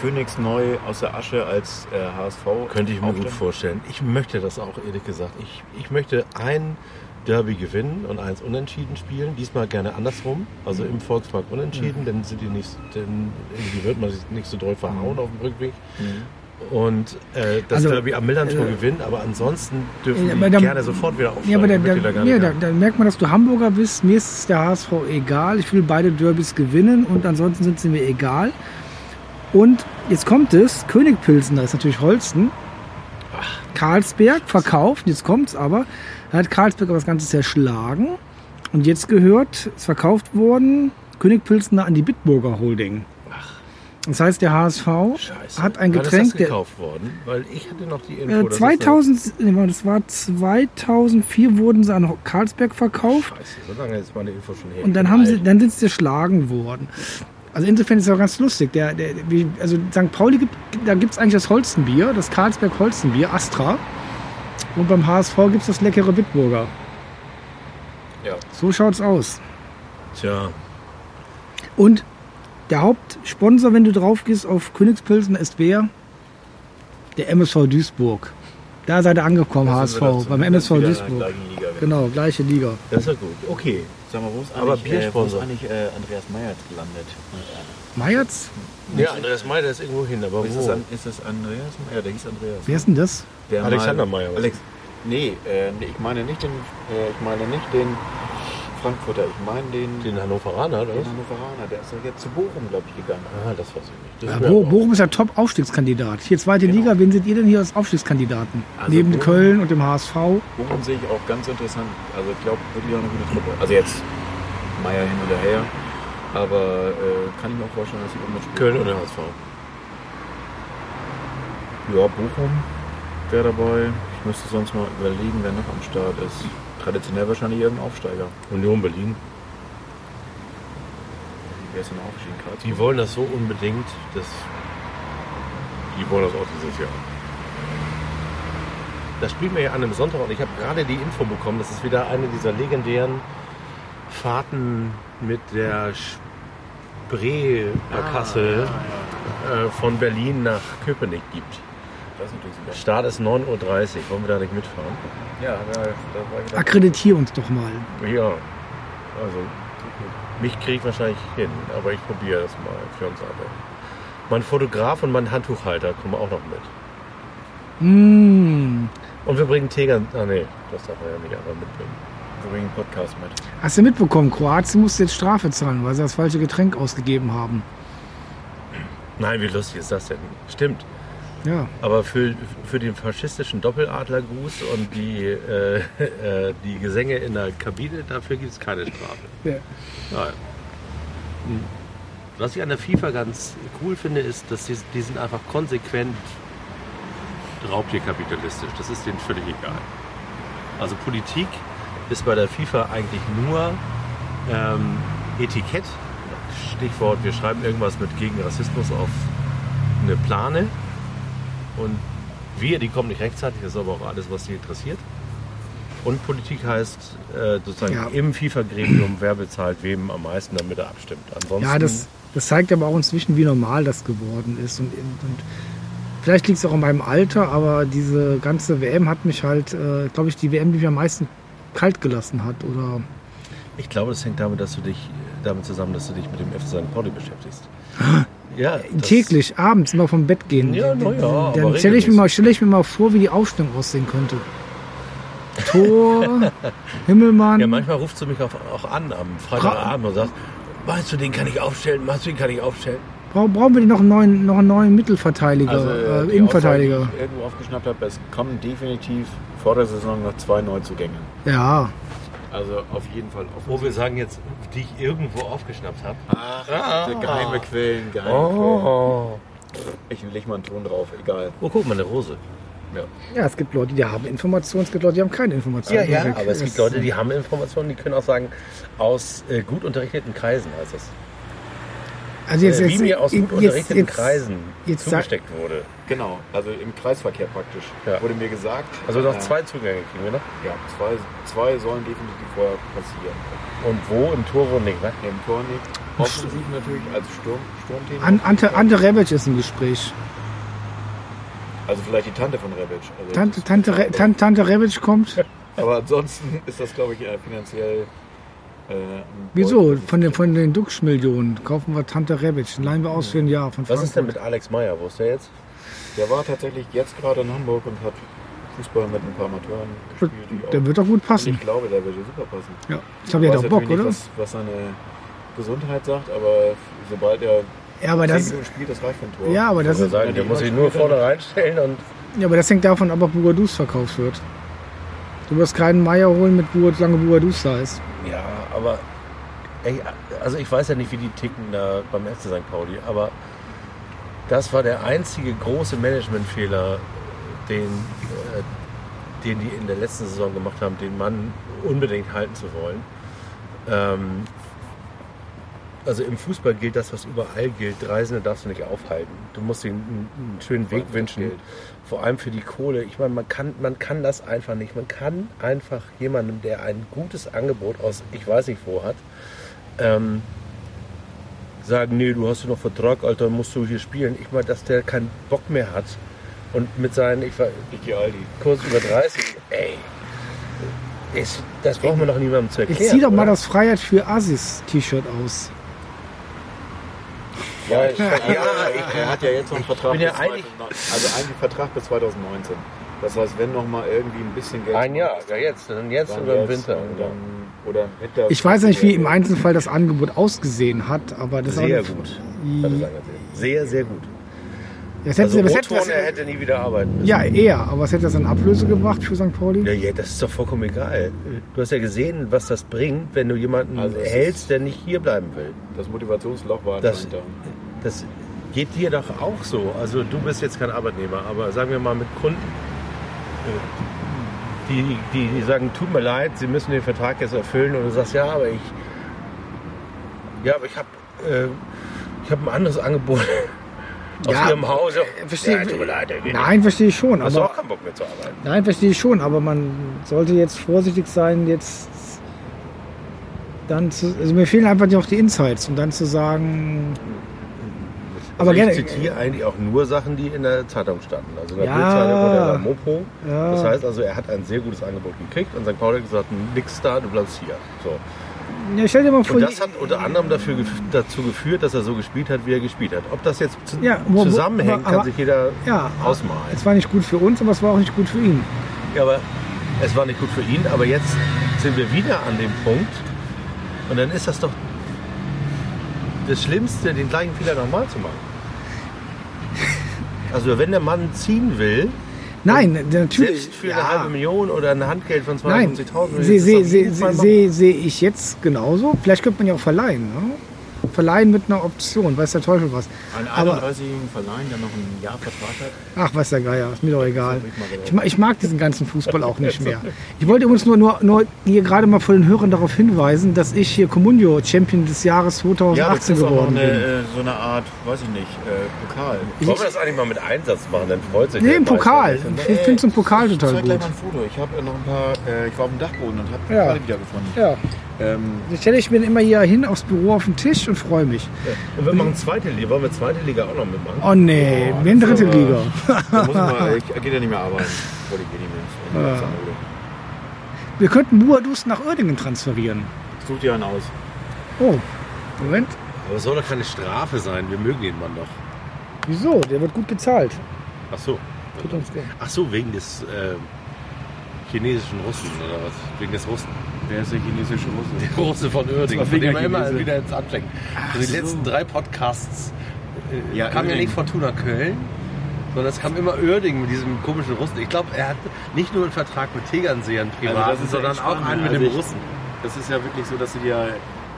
Phoenix neu aus der Asche als äh, HSV? Könnte ich mir gut aufsteigt? vorstellen. Ich möchte das auch, ehrlich gesagt. Ich, ich möchte ein Derby gewinnen und eins unentschieden spielen. Diesmal gerne andersrum. Also im Volkspark unentschieden, dann sind die nicht, dann irgendwie wird man sich nicht so doll verhauen auf dem Rückweg. Und äh, das Also, Derby am Millantor äh, gewinnen, aber ansonsten dürfen Ja, die aber dann- gerne sofort wieder aufsteigen. ja aber da, da, die ja, da, da merkt man, dass du Hamburger bist. Mir ist der HSV egal. Ich will beide Derbys gewinnen und ansonsten sind sie mir egal. Und jetzt kommt es, Königpilsen, da ist natürlich Holsten. Karlsberg verkauft, jetzt kommt es aber. Da hat Karlsberg aber das Ganze zerschlagen. Und jetzt gehört, ist verkauft worden, König Pilsner an die Bitburger Holding. Das heißt, der HSV Scheiße. hat ein Wann ist Getränk, das der, gekauft worden? Weil ich hatte noch die Info, äh, dass es 2000, nee, warte, das war 2004 wurden sie an Karlsberg verkauft Scheiße, so lange ist meine Info schon her. und dann haben sie, dann sind sie zerschlagen worden. Also insofern ist es auch ganz lustig. Der, der, also St. Pauli gibt, da gibt es eigentlich das Holstenbier, das Karlsberg Holstenbier, Astra. Und beim HSV gibt es das leckere Bitburger. Ja. So schaut's aus. Tja, Und der Hauptsponsor, wenn du drauf gehst auf Königspilsen, ist wer? Der MSV Duisburg. Da seid ihr angekommen, HSV, beim MSV Duisburg. Liga. Genau, gleiche Liga. das ist ja gut. Okay. Sag mal, wo ist Aber eigentlich, äh, wo ist eigentlich äh, Andreas Meyer jetzt gelandet? Meyerz? Ja, Andreas Meyer, der ist irgendwo hin, aber Ist wo? das, an, ist das Andreas Meyer? Der hieß Andreas. Wer ist denn das? Der Alexander Meyer? Alex, nee, äh, nee, ich meine nicht den, äh, ich meine nicht den Frankfurter, ich meine den, den, Den Hannoveraner, oder was? Hannoveraner. Der ist doch jetzt zu Bochum, glaube ich, gegangen. Ah, das weiß ich nicht. Ja, Bo Bochum ist ja Top-Aufstiegskandidat. Hier zweite Genau. Liga, wen seht ihr denn hier als Aufstiegskandidaten? Also Neben Bochum- Köln und dem HSV. Bochum sehe ich auch ganz interessant. Also ich glaube, wirklich auch eine gute Truppe. Also jetzt Meier hin oder her. Aber äh, kann ich mir auch vorstellen, dass sie oben mitspielen. Köln oder HSV. Ja, Bochum wäre dabei. Ich müsste sonst mal überlegen, wer noch am Start ist. Traditionell wahrscheinlich irgendein Aufsteiger. Union Berlin. Wer ist denn aufgestiegen? Die Karlsruhe? wollen das so unbedingt, dass die wollen das auch dieses Jahr. Das spielen wir ja an einem Sonntag und ich habe gerade die Info bekommen, das ist wieder eine dieser legendären Fahrten mit der Spreekasse äh, von Berlin nach Köpenick gibt. Das ist natürlich super. Start ist 9.30 Uhr, wollen wir da nicht mitfahren? Ja, da war ich. Akkreditier uns doch mal. Ja, also mich kriege ich wahrscheinlich hin, aber ich probiere das mal für uns alle. Mein Fotograf und mein Handtuchhalter kommen auch noch mit. Mmh. Und wir bringen Tegern. Ah nee, das darf man ja nicht einfach mitbringen. Wir bringen einen Podcast mit. Hast du mitbekommen, Kroatien musste jetzt Strafe zahlen, weil sie das falsche Getränk ausgegeben haben. Nein, wie lustig ist das denn? Stimmt. Ja. Aber für, für den faschistischen Doppeladlergruß und die, äh, äh, die Gesänge in der Kabine, dafür gibt es keine Strafe. ja. Nein. Hm. Was ich an der FIFA ganz cool finde, ist, dass sie, die sind einfach konsequent raubtierkapitalistisch. Das ist denen völlig egal. Also Politik ist bei der FIFA eigentlich nur ähm, Etikett. Stichwort, wir schreiben irgendwas mit gegen Rassismus auf eine Plane. Und wir, die kommen nicht rechtzeitig, das ist aber auch alles, was sie interessiert. Und Politik heißt äh, sozusagen Ja. im FIFA-Gremium, wer bezahlt wem am meisten, damit er abstimmt. Ansonsten Ja, das, das zeigt aber auch inzwischen, wie normal das geworden ist. Und, und vielleicht liegt es auch an meinem Alter, aber diese ganze WM hat mich halt, äh, glaube ich, die WM, die mich am meisten kalt gelassen hat. Oder Ich glaube, das hängt damit, dass du dich damit zusammen, dass du dich mit dem FC St. Pauli beschäftigst. Ja, das- täglich, abends, immer vom Bett gehen. Ja, na ja, Dann stelle ich, mir mal- stell ich mir mal vor, wie die Aufstellung aussehen könnte. Tor, Himmelmann. Ja, manchmal rufst du mich auch, auch an am Freitagabend und sagst, meinst du, den kann ich aufstellen? Meinst du, den kann ich aufstellen? Bra brauchen wir noch einen neuen, noch einen neuen Mittelverteidiger, Also, äh, die Innenverteidiger? Aussage, die ich irgendwo aufgeschnappt habe, es kommen definitiv vor der Saison noch zwei Neuzugänge. Ja, Also auf jeden Fall Wo wir sagen jetzt, die ich irgendwo aufgeschnappt habe. Ach, Ah. geheime Quellen, geheime Oh. Quellen. Ich leg mal einen Ton drauf, egal. oh, guck mal, eine Rose. Ja. ja, es gibt Leute, die haben Informationen, es gibt Leute, die haben keine Informationen. Weg. aber es gibt Leute, die haben Informationen, die können auch sagen, aus äh, gut unterrichteten Kreisen heißt das. Also jetzt, äh, jetzt, wie mir aus gut jetzt, unterrichteten jetzt, Kreisen jetzt zugesteckt wurde. Genau, also im Kreisverkehr praktisch. Ja. Wurde mir gesagt. Also noch äh, zwei Zugänge kriegen wir noch. Ja, zwei, zwei sollen definitiv vorher passieren. Und wo? Im Tor nicht, ne? Im Tor nicht. Offensiv natürlich als Sturm, Sturmteam. An, Ante, Ante Rebic ist im Gespräch. Also vielleicht die Tante von Rebic. Also Tante, Tante, Re, Tante, Tante Rebic kommt. Aber ansonsten ist das, glaube ich, äh, finanziell. Äh, Wieso? Von den, von den Dux-Millionen kaufen wir Tante Rebic. Leihen wir aus für ein Jahr von Was ist denn Frankfurt. mit Alex Meyer? Wo ist der jetzt? Der war tatsächlich jetzt gerade in Hamburg und hat Fußball mit ein paar Amateuren gespielt. Der wird doch gut und passen. ich glaube, der würde super passen. Ja. Ich weiß hat doch Bock, oder? nicht, was, was seine Gesundheit sagt, aber sobald er Ja, aber das, spielt, das reicht für ein Tor. ja, aber das, Ich ist, sagen, der muss sich nur vorne reinstellen und ja, aber das hängt davon ab, ob Bugadus verkauft wird. Du wirst keinen Meier holen, mit Bugad, solange Bugadus da ist. Ja, aber ey, also ich weiß ja nicht, wie die ticken da beim FC St. Pauli, aber das war der einzige große Managementfehler, den, äh, den die in der letzten Saison gemacht haben, den Mann unbedingt halten zu wollen. Ähm, also im Fußball gilt das, was überall gilt. Reisende darfst du nicht aufhalten. Du musst ihnen einen, schönen Weg wünschen. Vor allem für die Kohle. Ich meine, man kann, man kann das einfach nicht. Man kann einfach jemandem, der ein gutes Angebot aus ich weiß nicht wo hat, ähm, sagen, nee, du hast ja noch Vertrag, Alter, musst du hier spielen. Ich meine, dass der keinen Bock mehr hat und mit seinen, ich war kurz über 30, ey, ist, das braucht man doch niemandem zu erklären. Jetzt zieh doch mal oder? das Freiheit für Assis-T-Shirt aus. Ja, ich, ja, ich, er hat ja jetzt noch einen Vertrag bin ja eigentlich- 2019, also eigentlich Vertrag bis 2019. Das heißt, wenn noch mal irgendwie ein bisschen Geld ein Jahr, ja jetzt, dann jetzt dann oder im Winter. und dann, oder Winter. Ich weiß nicht, wie im Einzelfall das Angebot ausgesehen hat, aber das Sehr ist auch gut. Sehr, sehr gut. Das hätte, Also was hätte, das, er hätte nie wieder arbeiten müssen. ja, eher, aber was hätte das an Ablöse gebracht für St. Pauli? Ja, ja, das ist doch vollkommen egal. Du hast ja gesehen, was das bringt, wenn du jemanden Also hältst, der nicht hier bleiben will. Das Motivationsloch war Das- anscheinend da. Das, geht dir doch auch so. Also du bist jetzt kein Arbeitnehmer, aber sagen wir mal mit Kunden, äh, die, die, die sagen, tut mir leid, sie müssen den Vertrag jetzt erfüllen und du sagst, ja, aber ich, ja, aber ich habe äh, ich hab ein anderes Angebot aus Ja, ihrem Hause. äh, verstehe- ja, leid. Nein, verstehe ich schon. Hast du Aber, auch keinen Bock mehr zu arbeiten? nein, verstehe ich schon. Aber man sollte jetzt vorsichtig sein, jetzt dann zu, also mir fehlen einfach noch die Insights und dann zu sagen, aber also gerne. ich zitiere eigentlich auch nur Sachen, die in der Zeitung standen. Also in der Ja. Bildzeitung oder der Mopo. Ja. Das heißt also, er hat ein sehr gutes Angebot gekriegt und St. Pauli hat gesagt, nix da, du bleibst hier. So. Ja, stell dir mal vor, Und das hat unter anderem dafür, dazu geführt, dass er so gespielt hat, wie er gespielt hat. Ob das jetzt zu, Ja, zusammenhängt, aber- kann sich jeder ja, ausmalen. es war nicht gut für uns, aber es war auch nicht gut für ihn. Ja, aber es war nicht gut für ihn, aber jetzt sind wir wieder an dem Punkt und dann ist das doch das Schlimmste, den gleichen Fehler nochmal zu machen. Also wenn der Mann ziehen will, Nein, natürlich. selbst für eine halbe Million oder ein Handgeld von Nein, 250.000, sehe ist das seh, seh, seh ich jetzt genauso. Vielleicht könnte man ja auch verleihen. Ne? Verleihen mit einer Option, weiß der Teufel was. Einen Aber, 31-jährigen Verleihen, der noch ein Jahr Vertrag hat. ach, weiß der Geier, ist mir doch egal. Ich, ma- ich mag diesen ganzen Fußball auch nicht mehr. Ich wollte übrigens nur, nur, nur hier gerade mal vor den Hörern darauf hinweisen, dass ich hier Comunio Champion des Jahres Ja, das 2018 ist auch noch geworden eine, bin. äh, so eine Art, weiß ich nicht, äh, Pokal. Wollen wir das eigentlich mal mit Einsatz machen? Dann freut sich Nee, im Meister. Pokal. Ich finde so ein Pokal Ich total zeig gleich gut. mal ein Foto. Ich habe äh, noch ein paar, äh, ich war auf dem Dachboden und habe Ja. Pokale wiedergefunden. Ja, Ähm, die stelle ich mir immer hier hin aufs Büro auf den Tisch und freue mich. Und wir machen zweite Liga. Wollen wir zweite Liga auch noch mitmachen? Oh nee, Boah, wir in das dritte aber- Liga. da muss ich mal, ich geht ja nicht mehr arbeiten. Gehe nicht mehr. Ja. Wir könnten Buadus nach Uerdingen transferieren. Such dir einen aus. Oh, Moment. Aber es soll doch keine Strafe sein. Wir mögen den Mann doch. Wieso? Der wird gut bezahlt. Ach so. Tut uns. Ach so, wegen des äh, chinesischen Russen oder was? Wegen des Russen. Wer ist der chinesische Russe? Der Russe von Uerdingen, war von dem wir immer wieder ins Anfängt. Also die so. letzten drei Podcasts äh, Ja, kam ja Uerdingen. nicht Fortuna Köln, sondern es kam immer Uerdingen mit diesem komischen Russen. Ich glaube, er hat nicht nur einen Vertrag mit Tegernsee privat, Also das ist sondern auch einen mit Also dem ich- Russen. Das ist ja wirklich so, dass sie dir.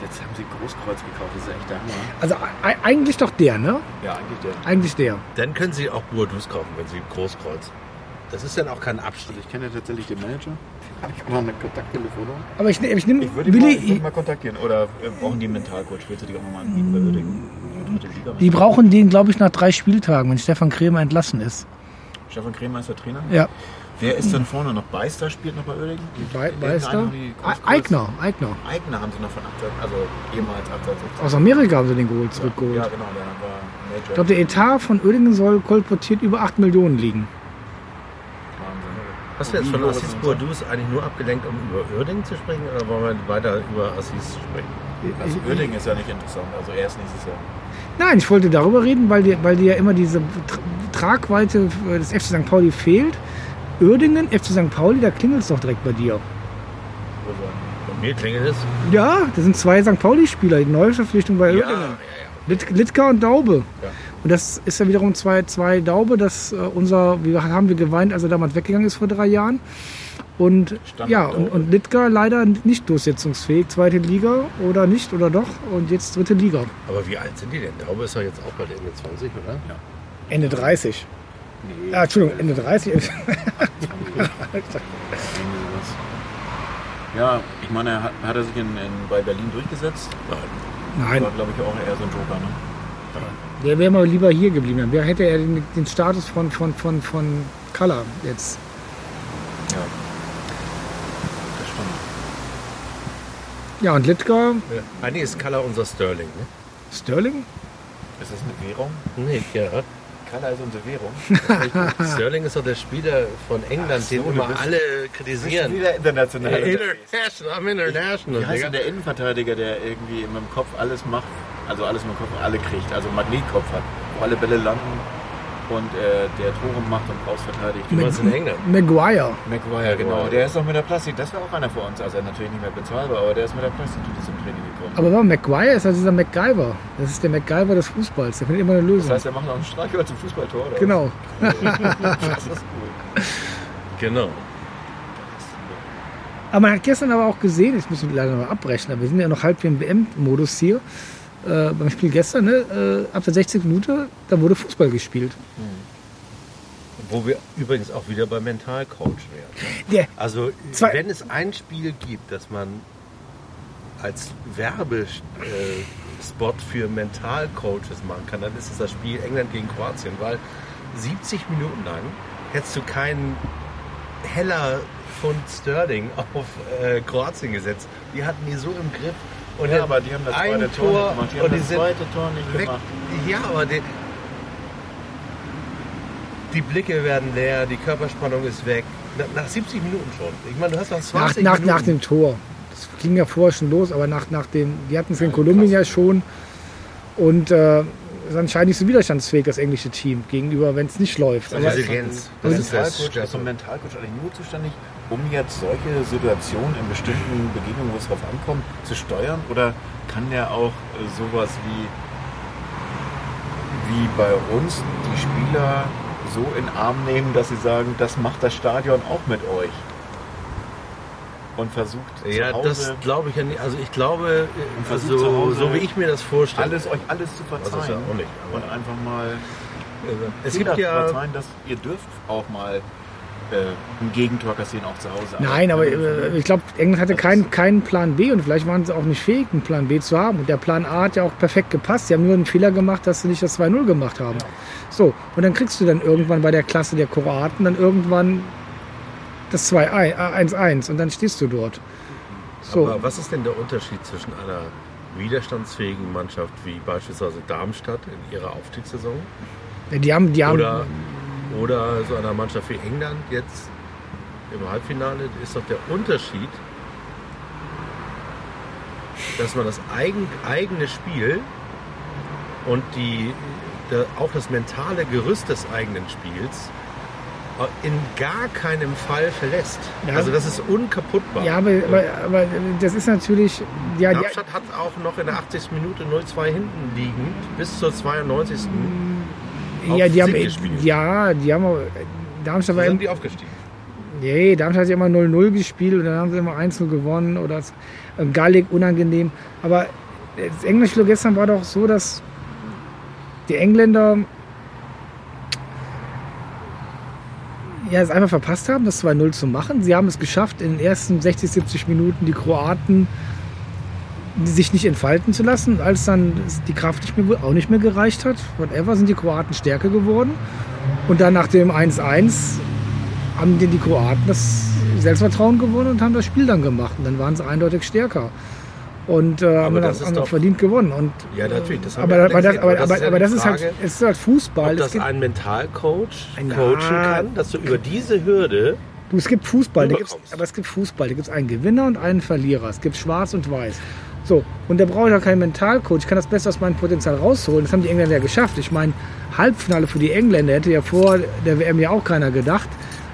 Jetzt haben sie Großkreuz gekauft, das ist ja echt der Hammer. Also eigentlich doch der, ne? Ja, eigentlich der. Eigentlich der. Dann können Sie auch Bourdous kaufen, wenn Sie Großkreuz. Das ist dann auch kein Abstieg. Also ich kenne ja tatsächlich den Manager. Habe ich auch noch eine Kontakttelefonnummer? Aber ich, ich nehme Ich würde ihn mal, ihn mal kontaktieren. Oder äh, brauchen die einen Mentalcoach? Willst du die auch nochmal anbieten bei Uerdingen? Dritte Liga? die brauchen den, glaube ich, nach drei Spieltagen, wenn Stefan Krämer entlassen ist. Stefan Kremer ist der Trainer. Ja, Wer ist denn vorne noch? Beister spielt noch bei? Be Den Beister. Eigner, Eigner. Eigner haben sie noch von Absatz, also ehemals Absatz. Aus Amerika haben sie den geholt, zurückgeholt. Ja, genau, der war Major. Ich glaube, der Etat von Uerdingen soll kolportiert über 8 Millionen liegen. Hast du jetzt von Assis Bourdous eigentlich nur abgelenkt, um über Uerdingen zu sprechen oder wollen wir weiter über Assis sprechen? Also Uerdingen ist ja nicht interessant, also erst nächstes Jahr. Nein, ich wollte darüber reden, weil dir, weil dir ja immer diese Tra- Tragweite des FC St. Pauli fehlt. Uerdingen, FC St. Pauli, da klingelt es doch direkt bei dir. Bei mir klingelt es. Ja, das sind zwei St. Pauli-Spieler, die Neuverpflichtung bei Ja, ja, ja. Lit Litka und Daube. Ja. Und das ist ja wiederum zwei, zwei Daube, das äh, unser, wir haben wir geweint, als er damals weggegangen ist vor drei Jahren. Und Standard ja, und, und Litka leider nicht durchsetzungsfähig, zweite Liga oder nicht oder doch und jetzt dritte Liga. Aber wie alt sind die denn? Daube ist doch jetzt auch bald Ende 20, oder? Ende 30. Nee, Ja, Entschuldigung, Ende 30. Ja, ich meine, er hat, hat er sich in, in, bei Berlin durchgesetzt? Nein, War, glaube ich, auch eher so ein Joker, ne? Der wäre mal lieber hier geblieben. Dann wär- hätte er den, den Status von, von, von, von Color jetzt. Ja. Das stimmt. Ja, und Litka, Ja. Eigentlich ist Color unser Sterling, ne? Sterling? Ist das eine Währung? Nee, ja. Kala ist unsere Währung. Sterling ist doch der Spieler von England, so, den immer bist- alle kritisieren. wieder international. International, I'm international. Wie heißt der Innenverteidiger, der irgendwie mit dem Kopf alles macht? Also alles mit dem Kopf, alle kriegt. Also Magnetkopf hat, wo alle Bälle landen und äh, der Tore macht und rausverteidigt. Du warst in England. Maguire. Maguire, genau. Der ist doch mit der Plastik. Das wäre auch einer für uns. Also natürlich nicht mehr bezahlbar, aber der ist mit der Plastiktüte zum Training gekommen. Aber warum? Maguire ist also dieser MacGyver. Das ist der MacGyver des Fußballs. Der findet immer eine Lösung. das heißt, er macht noch einen Streichholz zum Fußballtor, oder? genau. Das ist cool. Genau. Aber man hat gestern aber auch gesehen, jetzt müssen wir leider noch abbrechen, aber wir sind ja noch halb im WM-Modus hier. Äh, beim Spiel gestern, ne, äh, ab der 60. Minute, da wurde Fußball gespielt. Wo wir übrigens auch wieder beim Mentalcoach wären. Der, Also Zwei- wenn es ein Spiel gibt, das man als Werbespot für Mentalcoaches machen kann, dann ist es das Spiel England gegen Kroatien, weil 70 Minuten lang hättest du keinen Heller von Sterling auf äh, Kroatien gesetzt. Die hatten die so im Griff. Und Ja, aber die haben das ein zweite Tor nicht gemacht. Die und die das zweite Tor nicht weg. gemacht. Ja, aber die, die Blicke werden leer, die Körperspannung ist weg. Na- Nach 70 Minuten schon. Ich meine, du hast noch nach, 20 nach, Minuten. nach dem Tor. Das ging ja vorher schon los, aber nach, nach dem, die hatten es in Kolumbien ja schon. Und äh, ist anscheinend nicht so widerstandsfähig, das englische Team, gegenüber, wenn es nicht läuft. Also Resilienz. Das Das ist ist das Mentalcoach, ein Mentalcoach eigentlich nur zuständig, um jetzt solche Situationen in bestimmten Begegnungen, wo es drauf ankommt, zu steuern? Oder kann der auch äh, sowas wie, wie bei uns die Spieler so in Arm nehmen, dass sie sagen, das macht das Stadion auch mit euch? Und versucht Ja, zu das glaube ich ja nicht. Also ich glaube, versucht also, so wie ich mir das vorstelle. alles, euch alles zu das ist ja verzeihen nicht. und einfach mal es Fehler gibt ja, verzeihen, dass ihr dürft auch mal äh, ein Gegentor kassieren, auch zu Hause. nein, aber äh, ich glaube, England hatte keinen, keinen Plan B und vielleicht waren sie auch nicht fähig, einen Plan B zu haben. Und der Plan A hat ja auch perfekt gepasst. Sie haben nur einen Fehler gemacht, dass sie nicht das 2-0 gemacht haben. So, und dann kriegst du dann irgendwann bei der Klasse der Kroaten dann irgendwann das 2-1 äh, 1-1 und dann stehst du dort. So, aber was ist denn der Unterschied zwischen einer widerstandsfähigen Mannschaft wie beispielsweise Darmstadt in ihrer Aufstiegssaison die haben, die haben, oder, oder so einer Mannschaft wie England jetzt im Halbfinale? Ist doch der Unterschied, dass man das eigen, eigene Spiel und die, der, auch das mentale Gerüst des eigenen Spiels in gar keinem Fall verlässt. Ja. Also das ist unkaputtbar. ja, aber, aber, aber das ist natürlich, ja, die, Darmstadt hat auch noch in der 80. Minute 0-2 hinten liegend bis zur 92. ja, die haben, Sieg gespielt. ja, die haben, Darmstadt war sind die aufgestiegen. Nee, Darmstadt hat ja immer 0-0 gespielt und dann haben sie immer 1-0 gewonnen oder es- äh, Gallig unangenehm. Aber das englische Spiel gestern war doch so, dass die Engländer ja, es einfach verpasst haben, das 2-0 zu machen. Sie haben es geschafft, in den ersten 60, 70 Minuten die Kroaten sich nicht entfalten zu lassen. Als dann die Kraft nicht mehr, auch nicht mehr gereicht hat, whatever, sind die Kroaten stärker geworden. Und dann nach dem 1-1 haben die, Kroaten das Selbstvertrauen gewonnen und haben das Spiel dann gemacht. Und dann waren sie eindeutig stärker. Und äh, haben, das haben dann doch- verdient gewonnen. Und, Ja, natürlich, das haben aber, aber, das, aber, aber das aber, das ist halt, es ist halt Fußball. Ob das ein Mentalcoach Ja. coachen kann, dass du über diese Hürde du, es gibt Fußball, da gibt's, aber es gibt Fußball. Da gibt es einen Gewinner und einen Verlierer. Es gibt Schwarz und Weiß. So, und da brauche ich auch keinen Mentalcoach. Ich kann das Beste aus meinem Potenzial rausholen. Das haben die Engländer ja geschafft. Ich meine, Halbfinale für die Engländer hätte ja vor der WM ja auch keiner gedacht.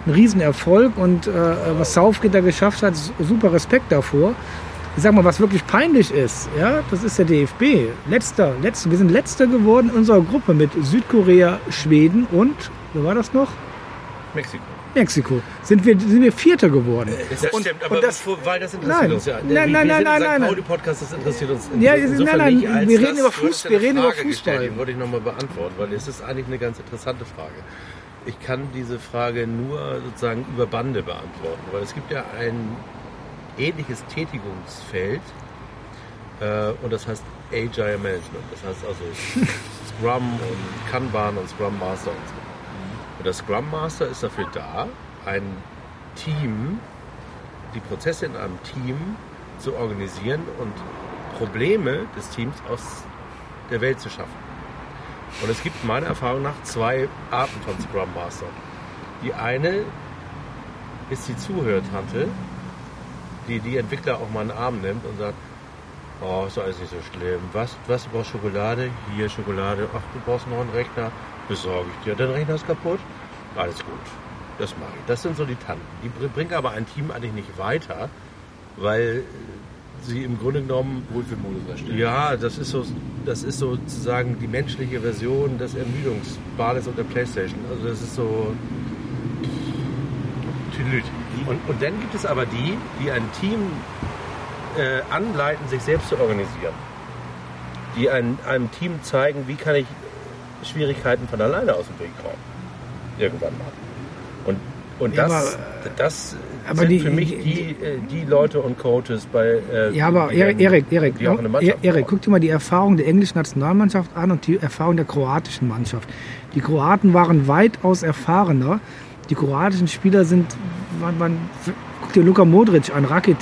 Ein Riesenerfolg und äh, was Southgate da geschafft hat, super Respekt davor. Ich sag mal, was wirklich peinlich ist, ja, das ist der DFB. Letzter, letzter, wir sind letzter geworden in unserer Gruppe mit Südkorea, Schweden und, wo war das noch? Mexiko. Mexiko. Sind wir, sind wir Vierter geworden. Das Und- stimmt, aber das- bevor, weil das interessiert Nein. uns ja. Nein, nein, nein, nein, ein nein, nein. Pauli-Podcast, das interessiert uns Ja, insofern nein, nein, als wir reden über du Fuß- hast ja wir reden über gestellt, Fußball. Die wollte ich nochmal beantworten, weil es ist eigentlich eine ganz interessante Frage. Ich kann diese Frage nur sozusagen über Bande beantworten, weil es gibt ja ein ähnliches Tätigungsfeld äh, und das heißt Agile Management. Das heißt also Scrum und Kanban und Scrum Master und so. Und der Scrum Master ist dafür da, ein Team, die Prozesse in einem Team zu organisieren und Probleme des Teams aus der Welt zu schaffen. Und es gibt meiner Erfahrung nach zwei Arten von Scrum Master. Die eine ist die Zuhörtante, die die Entwickler auch mal in den Arm nimmt und sagt, oh, ist alles nicht so schlimm. Was, was, du brauchst Schokolade? Hier Schokolade. Ach, du brauchst noch einen Rechner? Besorge ich dir. Dein Rechner ist kaputt? Alles gut. Das mache ich. Das sind so die Tanten. Die br- bringen aber ein Team eigentlich nicht weiter, weil sie im Grunde genommen Wohlfühlmodus erstellen. ja, das ist so, das ist sozusagen die menschliche Version des Ermüdungsbades und der Playstation. Also das ist so. Und, und dann gibt es aber die, die ein Team äh, anleiten, sich selbst zu organisieren. die ein, einem Team zeigen, wie kann ich Schwierigkeiten von alleine aus dem Weg räumen. Irgendwann mal. Und, und Ja, das, aber- das aber sind die- für mich die- die, äh, die Leute und Coaches bei äh, Ja, aber Erik, Erik, Erik, eine Mannschaft Erik, guck dir mal die Erfahrung der englischen Nationalmannschaft an und die Erfahrung der kroatischen Mannschaft. Die Kroaten waren weitaus erfahrener. Die kroatischen Spieler sind, waren, waren, guck dir Luka Modric an, Rakic,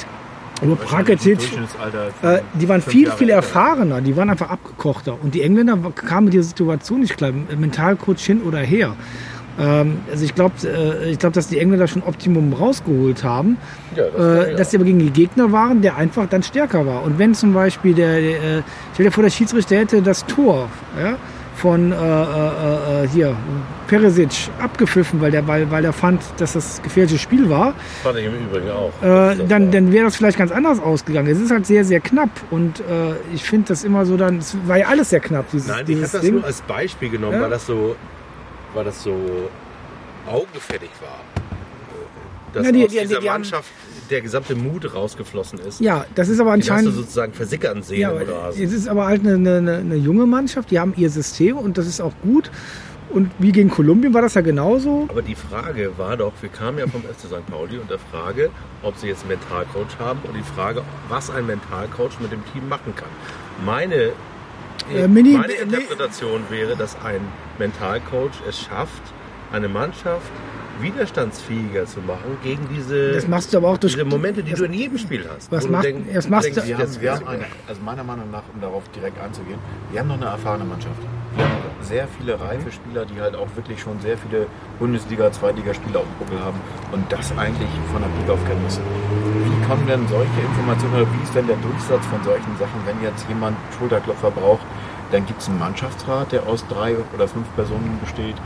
Rakitic, Durchschnittsalter äh, die waren viel, Jahre viel erfahrener, die waren einfach abgekochter. Und die Engländer kamen mit dieser Situation nicht klar, Mentalcoach hin oder her. Ähm, also ich glaube, äh, ich glaub, dass die Engländer schon Optimum rausgeholt haben, Ja, das äh, dass sie aber gegen die Gegner waren, der einfach dann stärker war. Und wenn zum Beispiel der, der äh, stell dir vor, der Schiedsrichter hätte das Tor ja, von äh, äh, äh, hier Peresic abgepfiffen, weil der, weil, weil er fand, dass das gefährliches Spiel war, fand ich im Übrigen auch. äh, dann, dann wäre das vielleicht ganz anders ausgegangen. Es ist halt sehr, sehr knapp und äh, ich finde das immer so dann, es war ja alles sehr knapp, dieses, Nein, ich habe das Ding. nur als Beispiel genommen, Ja. weil das so, weil das so augenfällig war. Dass Ja, die- aus die- die- dieser die Mannschaft der gesamte Mut rausgeflossen ist. ja, das ist aber Den hast du anscheinend sozusagen versickern sehen Ja, aber Rasen. es ist aber halt eine, eine, eine junge Mannschaft, die haben ihr System und das ist auch gut. Und wie gegen Kolumbien war das ja genauso. Aber die Frage war doch, wir kamen ja vom FC St. Pauli und der Frage, ob sie jetzt einen Mentalcoach haben und die Frage, was ein Mentalcoach mit dem Team machen kann. Meine, Äh, Mini- meine Interpretation wäre, dass ein Mentalcoach es schafft, eine Mannschaft widerstandsfähiger zu machen gegen diese, Das machst du aber auch durch. diese Momente, die das, du in jedem Spiel hast. Was macht- denk- das machst denkst, du- Wir haben, wir haben eine, also meiner Meinung nach, um darauf direkt einzugehen, wir haben noch eine erfahrene Mannschaft. Wir haben sehr viele reife Spieler, die halt auch wirklich schon sehr viele Bundesliga-, Zweitligaspiele auf dem Buckel haben und das eigentlich von der Pike auf kennen müssen. Wie kommen denn solche Informationen oder wie ist denn der Durchsatz von solchen Sachen, wenn jetzt jemand Schulterklopfer braucht, dann gibt es einen Mannschaftsrat, der aus drei oder fünf Personen besteht.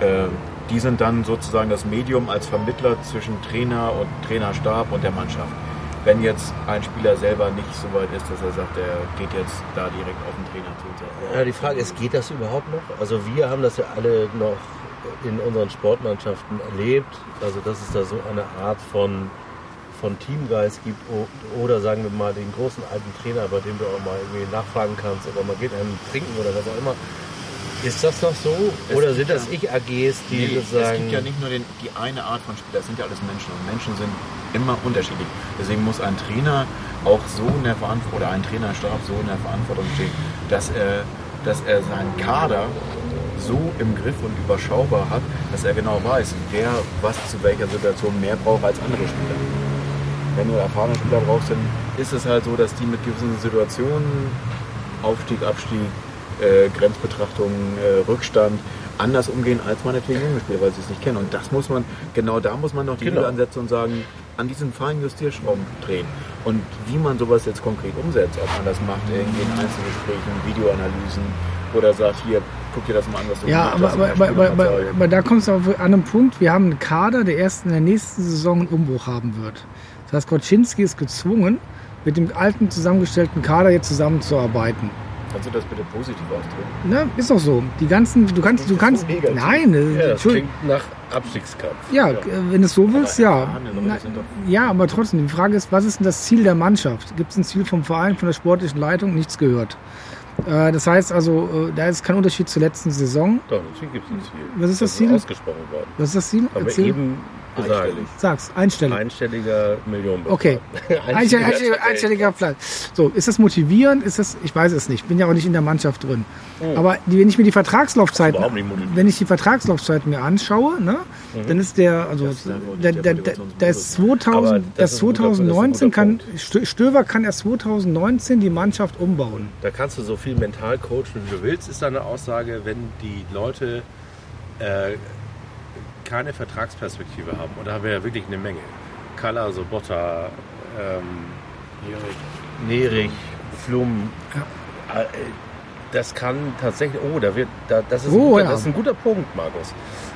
Äh, die sind dann sozusagen das Medium als Vermittler zwischen Trainer und Trainerstab und der Mannschaft. Wenn jetzt ein Spieler selber nicht so weit ist, dass er sagt, er geht jetzt da direkt auf den Trainer Ja, die Frage ist, geht das überhaupt noch? Also wir haben das ja alle noch in unseren Sportmannschaften erlebt. Also dass es da so eine Art von, von Teamgeist gibt oder sagen wir mal den großen alten Trainer, bei dem du auch mal irgendwie nachfragen kannst oder man geht einem trinken oder was auch immer. Ist das noch so? Es oder sind das ja- Ich-AGs, die Nee, sozusagen... es gibt ja nicht nur den, die eine Art von Spieler, es sind ja alles Menschen und Menschen sind immer unterschiedlich. Deswegen muss ein Trainer auch so in der Verantwortung oder ein Trainerstab so in der Verantwortung stehen, dass er, dass er seinen Kader so im Griff und überschaubar hat, dass er genau weiß, wer was zu welcher Situation mehr braucht als andere Spieler. Wenn du erfahrene Spieler brauchst, dann ist es halt so, dass die mit gewissen Situationen, Aufstieg, Abstieg, äh, Grenzbetrachtung, äh, Rückstand, anders umgehen als meinetwegen junge Spieler, weil sie es nicht kennen. Und das muss man, genau da muss man noch die Genau. Hügel ansetzen und sagen, an diesen feinen Justierschrauben drehen. Und wie man sowas jetzt konkret umsetzt, ob man das macht irgendwie in Einzelgesprächen, Videoanalysen oder sagt, hier, guck dir das mal an, was du Ja, aber, aber, aber, aber, aber da kommst du auf- an einen Punkt, wir haben einen Kader, der erst in der nächsten Saison einen Umbruch haben wird. Das heißt, Koczynski ist gezwungen, mit dem alten zusammengestellten Kader jetzt zusammenzuarbeiten. Kannst du das bitte positiv ausdrücken? Ne? Ist doch so. Die ganzen, du kannst, du kannst, negativ. nein, ja, das klingt nach Abstiegskampf. Ja, äh, wenn du es so willst, ja. Na, Ja, aber trotzdem, die Frage ist, was ist denn das Ziel der Mannschaft? Gibt es ein Ziel vom Verein, von der sportlichen Leitung? Nichts gehört. Äh, Das heißt also, äh, da ist kein Unterschied zur letzten Saison. Doch, natürlich gibt es ein Ziel. Was ist das ist Ziel? ausgesprochen worden. Was ist das Ziel? Haben wir Erzähl. eben gesagt. Einstellig. Sag's, einstellig. Einstelliger Millionenbetrag. Okay. Einstelliger, einstelliger, einstelliger Platz. So, ist das motivierend? Ist das, ich weiß es nicht. Bin ja auch nicht in der Mannschaft drin. Aber die, wenn ich mir die Vertragslaufzeiten, wenn ich die Vertragslaufzeiten mir anschaue, ne, dann ist der, also, Das der da, Motivationsmodus. da ist Aber 2000, das das ist ein guter- das ist ein 2019 guter kann, Stö- Stöver kann erst 2019 die Mannschaft umbauen. Da kannst du so viel mental coachen, wie du willst, ist deine Aussage, wenn die Leute äh, keine Vertragsperspektive haben. Und da haben wir ja wirklich eine Menge. Kalla, Sobotta, ähm, Nerich, Flum. Äh, Das kann tatsächlich, oh, da wird, da, das, ist ein Oh, guter, ja. das ist ein guter Punkt, Markus.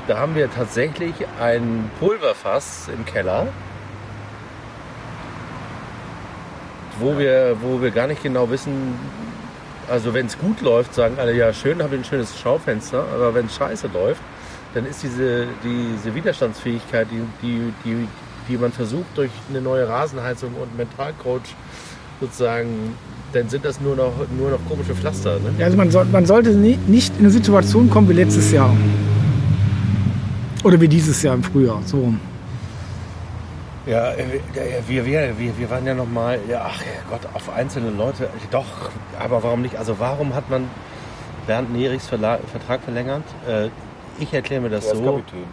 Da haben wir tatsächlich ein Pulverfass im Keller, wo wir, wo wir gar nicht genau wissen, also wenn es gut läuft, sagen alle, ja schön, habe ich ein schönes Schaufenster, aber wenn es scheiße läuft, dann ist diese, diese Widerstandsfähigkeit, die, die, die, die man versucht durch eine neue Rasenheizung und Mentalcoach sozusagen dann sind das nur noch, nur noch komische Pflaster. Ne? Ja, Also man, soll, man sollte nie, nicht in eine Situation kommen wie letztes Jahr. Oder wie dieses Jahr im Frühjahr. So. rum. Ja, äh, wir, wir, wir, wir waren ja noch mal, ja, ach Gott, auf einzelne Leute, doch, aber warum nicht? Also warum hat man Bernd Nerichs Vertrag verlängert? Äh, ich erkläre mir das Der ist so. Kapitän.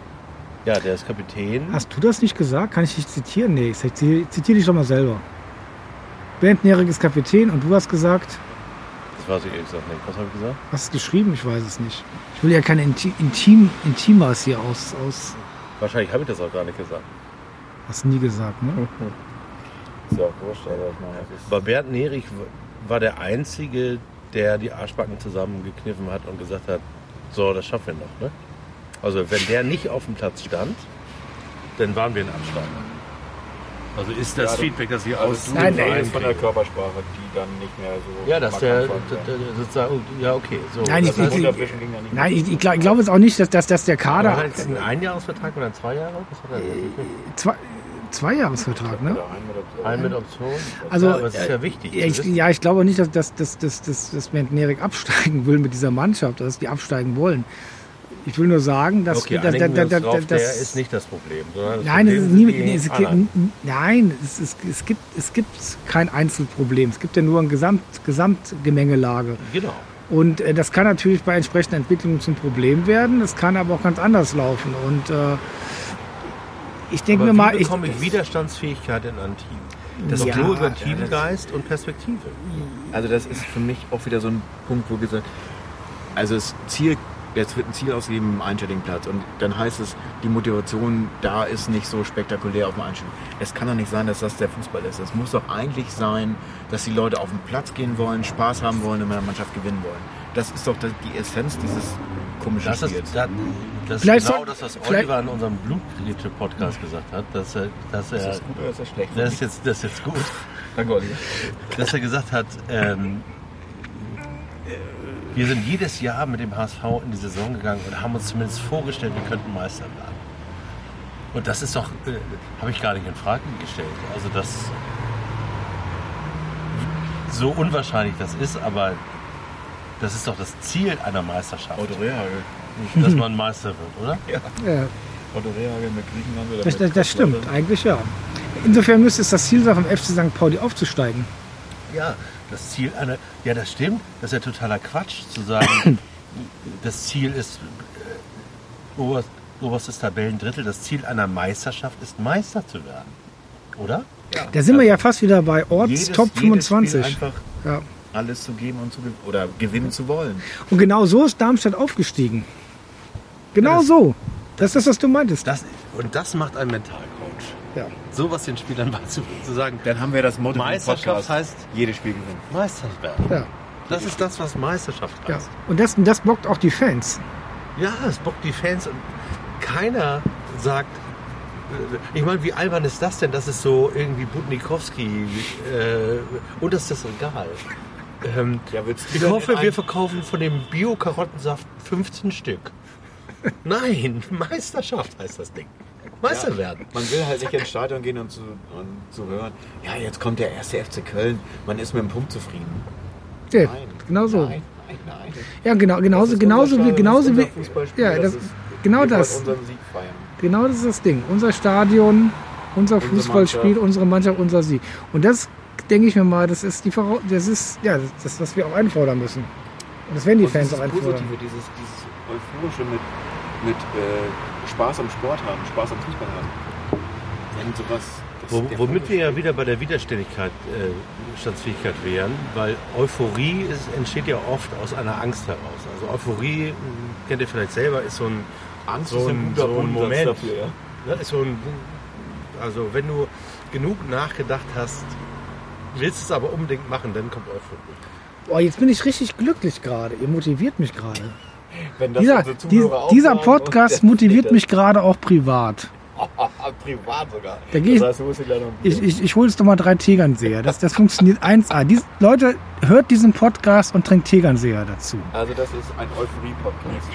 Ja, der ist Kapitän. Hast du das nicht gesagt? Kann ich dich zitieren? Nee, ich zitiere zitier dich doch mal selber. Bernd Nierig ist Kapitän und du hast gesagt, Das weiß ich ehrlich gesagt nicht. Was habe ich gesagt? hast du geschrieben? Ich weiß es nicht. Ich will ja keine Inti Intim Intimas hier aus, aus. Wahrscheinlich habe ich das auch gar nicht gesagt. Hast du nie gesagt, ne? Ist ja auch wurscht, aber ich meine, ist Aber Bernd Nerich war der Einzige, der die Arschbacken zusammengekniffen hat und gesagt hat, so, das schaffen wir noch. Ne? Also wenn der nicht auf dem Platz stand, dann waren wir ein Absteiger. Also ist das Ja, Feedback, das hier also aus du Nein, nein, von der. Körpersprache, die dann nicht mehr so. Ja, dass der, war. sozusagen, ja okay. So. Nein, das ich- ich- nicht Nein, ich, ich glaube glaub jetzt auch nicht, dass, dass, dass der war Kader. das jetzt ein Einjahresvertrag oder ein Zweijahres? Was hat er jetzt? Zwei, Zweijahresvertrag, ne? Ein mit Ein mit Option? Also, ja, aber das ist ja äh, wichtig. Ich, ja, ich glaube nicht, dass, dass, dass, dass, dass, dass absteigen will mit dieser Mannschaft, dass die absteigen wollen. Ich will nur sagen, dass okay, wir uns dass- drauf, dass- der ist nicht das Problem. Das Nein, es Problem ist nie, nee, es gibt, nein, es, ist, es, gibt, es gibt kein Einzelproblem. Es gibt ja nur eine Gesamt, Gesamtgemengelage. Genau. Und äh, das kann natürlich bei entsprechenden Entwicklungen zum Problem werden. Das kann aber auch ganz anders laufen. Und äh, ich denke mir wie mal, ich, bekomme ich Widerstandsfähigkeit in ein Team? Das Ja, ist nur über ja, Teamgeist und Perspektive. Also das ist für mich auch wieder so ein Punkt, wo gesagt, also das Ziel, jetzt wird ein Ziel ausgegeben im Einstellingplatz und dann heißt es, die Motivation da ist nicht so spektakulär auf dem Einstellung. Es kann doch nicht sein, dass das der Fußball ist. Es muss doch eigentlich sein, dass die Leute auf den Platz gehen wollen, Spaß haben wollen und mit der Mannschaft gewinnen wollen. Das ist doch die Essenz dieses komischen Das ist, Spiels. das, das Vielleicht ist genau das, was Oliver in unserem Blutgrätsche-Podcast gesagt hat. Dass er, dass er, ist das gut oder ist das schlecht? das ist jetzt, das ist jetzt gut. Danke, Olli. dass er gesagt hat, ähm, wir sind jedes Jahr mit dem HSV in die Saison gegangen und haben uns zumindest vorgestellt, wir könnten Meister werden. Und das ist doch, äh, habe ich gar nicht in Frage gestellt. Also das, so unwahrscheinlich das ist, aber das ist doch das Ziel einer Meisterschaft, Otto Rehagel. dass man Meister wird, oder? ja, Otto Rehagel mit Griechenland oder das, das, das stimmt, eigentlich ja. Insofern müsste es das Ziel sein, vom FC St. Pauli aufzusteigen. Ja, das Ziel einer. Ja, das stimmt. Das ist ja totaler Quatsch zu sagen, das Ziel ist äh, oberst, oberstes Tabellendrittel. Das Ziel einer Meisterschaft ist Meister zu werden. Oder? Da sind wir ja fast wieder bei Orts Jedes- Top jedes Spiel 25. Einfach Ja. alles zu geben und zu gewinnen. Oder gewinnen zu wollen. Und genau so ist Darmstadt aufgestiegen. Genau Das- so. Das ist, was du meintest. Das, und das macht ein Mentalcoach. Ja. Sowas den Spielern beizubringen, zu sagen, Dann haben wir das Motto Meisterschaft Podcast. heißt jedes Spiel gewinnen. Meister werden. Ja. Das ist das, was Meisterschaft ja. heißt. Und das, das bockt auch die Fans. Ja, es bockt die Fans und keiner sagt, äh, ich meine, wie albern ist das denn? Das ist so irgendwie Budnikowski äh, und das ist das Regal. Ähm, Ja, ich hoffe, wir verkaufen von dem Bio-Karottensaft 15 Stück. Nein, Meisterschaft heißt das Ding. Meister werden. Man will halt nicht ins Stadion gehen und zu, und zu hören, ja, jetzt kommt der erste FC Köln, man ist mit dem Punkt zufrieden. Ja, Nein. genau so. Nein, nein, nein. Ja, genau, Das genauso, genauso wie, genauso das wie, ja, das, ist- genau das, genau das ist das Ding. Unser Stadion, unser Unsere Fußballspiel, Mannschaft. unsere Mannschaft, unser Sieg. Und das denke ich mir mal, das ist die Vorau- das ist ja das, was wir auch einfordern müssen. Und das werden die Und Fans auch einfordern. Positive, dieses, dieses Euphorische mit, mit äh, Spaß am Sport haben, Spaß am Fußball haben. Wenn sowas. womit wir ja wieder bei der Widerständigkeit, äh, Standsfähigkeit wären, weil Euphorie ist, entsteht ja oft aus einer Angst heraus. Also Euphorie, kennt ihr vielleicht selber, ist so ein, Angst so ist ein, ein guter so ein Moment. dafür, ja. Ne, ist so ein, also wenn du genug nachgedacht hast, willst es aber unbedingt machen, dann kommt Euphorie. Boah, jetzt bin ich richtig glücklich gerade. Ihr motiviert mich gerade. Wenn das Dieser, auch dieser Podcast motiviert mich gerade auch privat. Privat sogar. Da das heißt, du musst die Ladung Ich, ich, ich hole jetzt doch mal drei Tegernseher. Das, das funktioniert 1A. Dies, Leute, hört diesen Podcast und trinkt Tegernseher dazu. Also das ist ein Euphorie-Podcast.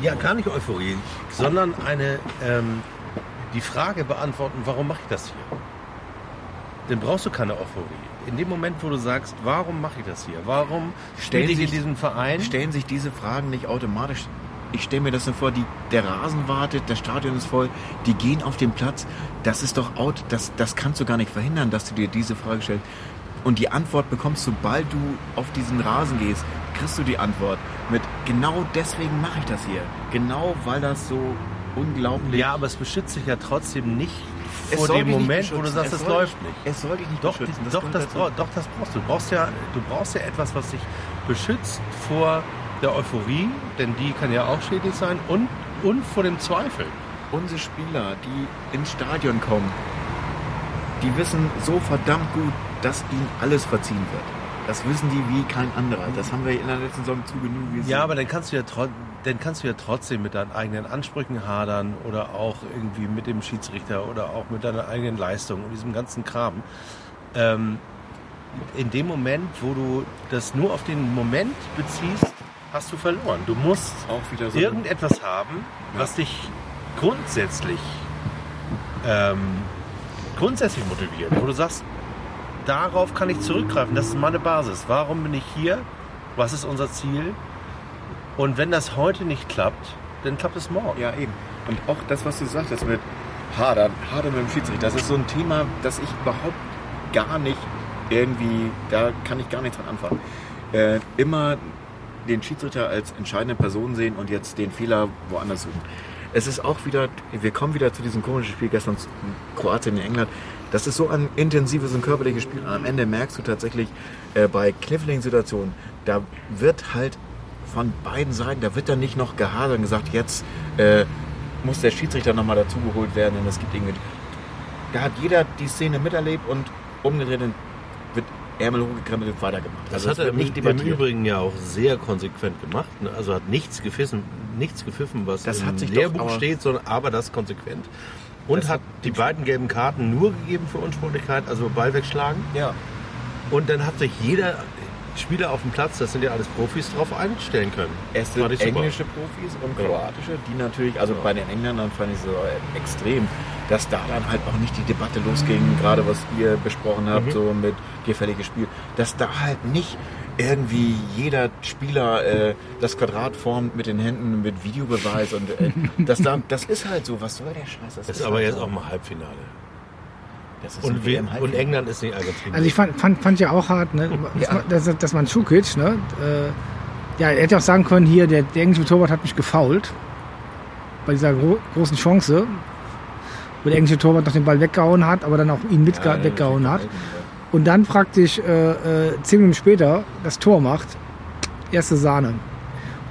Ja, gar nicht Euphorie, sondern eine, ähm, die Frage beantworten, warum mache ich das hier? dann brauchst du keine Euphorie. In dem Moment, wo du sagst, warum mache ich das hier? Warum Stellen spiele ich in sich- diesem Verein? Stellen sich diese Fragen nicht automatisch? Ich stelle mir das so vor, die, der Rasen wartet, das Stadion ist voll, die gehen auf den Platz. Das ist doch out, das, das kannst du gar nicht verhindern, dass du dir diese Frage stellst. Und die Antwort bekommst, sobald du auf diesen Rasen gehst, kriegst du die Antwort mit, genau deswegen mache ich das hier. Genau weil das so unglaublich Ja, aber es beschützt dich ja trotzdem nicht vor dem Moment, wo du sagst, Es soll läuft nicht. Es soll dich nicht Doch, beschützen. doch, gehört das, dazu. brauch- doch, das brauchst du. Du brauchst, ja, du brauchst ja etwas, was dich beschützt vor der Euphorie, denn die kann ja auch schädlich sein, und, und vor dem Zweifel. Unsere Spieler, die ins Stadion kommen, die wissen so verdammt gut, dass ihnen alles verziehen wird. Das wissen die wie kein anderer. Das haben wir in der letzten Saison zu genug gesehen. Ja, aber dann kannst du ja, tro- dann kannst du ja trotzdem mit deinen eigenen Ansprüchen hadern oder auch irgendwie mit dem Schiedsrichter oder auch mit deiner eigenen Leistung und diesem ganzen Kram. Ähm, in dem Moment, wo du das nur auf den Moment beziehst, hast du verloren. Du musst auch wieder so. irgendetwas haben, was dich grundsätzlich ähm, grundsätzlich motiviert, wo du sagst, darauf kann ich zurückgreifen, das ist meine Basis. Warum bin ich hier? Was ist unser Ziel? Und wenn das heute nicht klappt, dann klappt es morgen. Ja, eben. Und auch das, was du sagtest mit Hadern, Hadern mit dem Schiedsrichter, das ist so ein Thema, das ich überhaupt gar nicht irgendwie, da kann ich gar nichts dran anfangen. Äh, immer den Schiedsrichter als entscheidende Person sehen und jetzt den Fehler woanders suchen. Es ist auch wieder, wir kommen wieder zu diesem komischen Spiel gestern Kroatien in England. Das ist so ein intensives und körperliches Spiel. Am Ende merkst du tatsächlich äh, bei kniffligen Situationen, da wird halt von beiden Seiten, da wird dann nicht noch gehadert und gesagt, jetzt äh, muss der Schiedsrichter nochmal dazugeholt werden und es gibt irgendwie. Da hat jeder die Szene miterlebt und umgedreht wird Ärmel hochgekrempelt und weitergemacht. Das Also hat er wird im, im Übrigen ja auch sehr konsequent gemacht. Ne? Also hat nichts gefissen, nichts gepfiffen, was Das im hat sich doch Lehrbuch aber- steht, sondern aber das konsequent. Und Das hat hat die beiden gelben Karten nur gegeben für Unsportlichkeit, also Ball wegschlagen. Ja. Und dann hat sich jeder Spieler auf dem Platz, das sind ja alles Profis, drauf einstellen können. Es sind englische Profis und kroatische, die natürlich, also Ja. bei den Engländern fand ich so äh, extrem, dass da dann halt auch nicht die Debatte losging, gerade was ihr besprochen habt, Mhm. so mit gefälliges Spiel, dass da halt nicht irgendwie jeder Spieler äh, das Quadrat formt mit den Händen mit Videobeweis und äh, das, da, das ist halt so, was soll der Scheiß? Das ist aber halt jetzt so. auch mal Halbfinale. Das ist Und, WM-Halbfinale. und England ist nicht Argentinien. Also ich fand, fand, fand ja auch hart, ne? Ja. dass, dass, man Schukic, ne? Äh, ja, er hätte auch sagen können, hier, der, der englische Torwart hat mich gefault. Bei dieser gro großen Chance, wo der englische Torwart noch den Ball weggehauen hat, aber dann auch ihn mit Ja, weggehauen hat. Und dann praktisch äh, äh, zehn Minuten später das Tor macht. Erste Sahne.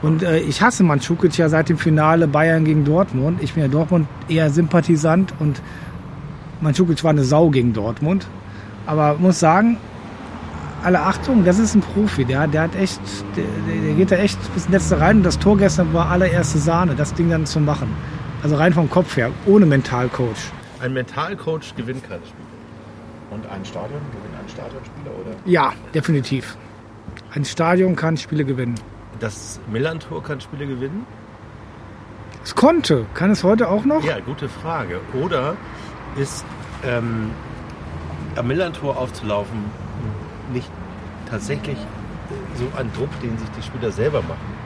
Und äh, ich hasse Mandzukic ja seit dem Finale Bayern gegen Dortmund. Ich bin ja Dortmund eher Sympathisant und Mandzukic war eine Sau gegen Dortmund. Aber muss sagen, alle Achtung, das ist ein Profi. Der, der hat echt, der, der geht da echt bis ins Letzte rein. Und das Tor gestern war allererste Sahne, das Ding dann zu machen. Also rein vom Kopf her, ohne Mentalcoach. Ein Mentalcoach gewinnt kein Spiel. Und ein Stadion, gewinnt ein Stadionspieler oder? Ja, definitiv. Ein Stadion kann Spiele gewinnen. Das Millantor kann Spiele gewinnen? Es konnte. Kann es heute auch noch? Ja, gute Frage. Oder ist ähm, am Millantor aufzulaufen nicht tatsächlich so ein Druck, den sich die Spieler selber machen?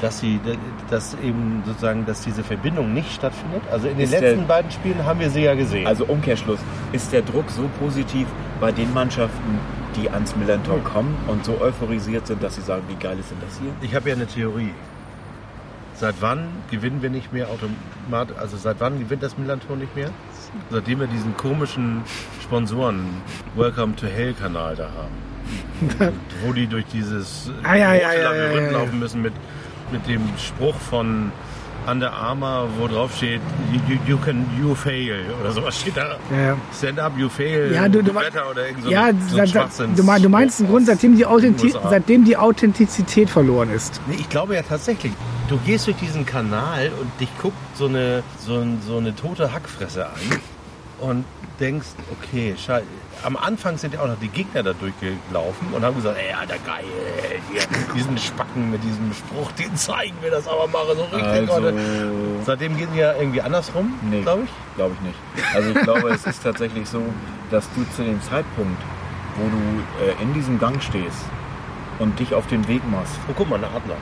Dass sie, dass eben sozusagen, dass diese Verbindung nicht stattfindet. Also in den Ist der- letzten beiden Spielen haben wir sie ja gesehen. Also Umkehrschluss, ist der Druck so positiv bei den Mannschaften, die ans Millantor kommen und so euphorisiert sind, dass sie sagen, wie geil ist denn das hier? Ich habe ja eine Theorie. Seit wann gewinnen wir nicht mehr automatisch? Also seit wann gewinnt das Millantor nicht mehr? Seitdem wir diesen komischen Sponsoren Welcome to Hell Kanal da haben. wo die durch dieses Ah, ja, ja, ja, Labyrinth laufen müssen mit, mit dem Spruch von Under Armour, wo drauf steht, you, you, can you fail oder sowas steht da. Ja, ja. Stand up, you fail. Ja, du- du- better oder irgend so Ja, so seit- Schwachsinns- du, mein, du meinst im Grund, seitdem die, Authentiz seitdem die Authentizität verloren ist. Nee, ich glaube ja tatsächlich. Du gehst durch diesen Kanal und dich guckt so eine, so, so eine tote Hackfresse an und denkst, okay, scheiße. Am Anfang sind ja auch noch die Gegner da durchgelaufen und haben gesagt, ey, Alter, geil, hier, diesen Spacken mit diesem Spruch, den zeigen wir das aber mal so richtig. Also. Seitdem gehen die ja irgendwie andersrum, Nee. glaube ich. glaube ich nicht. Also ich glaube, es ist tatsächlich so, dass du zu dem Zeitpunkt, wo du äh, in diesem Gang stehst und dich auf den Weg machst, Oh, guck mal, eine Adler.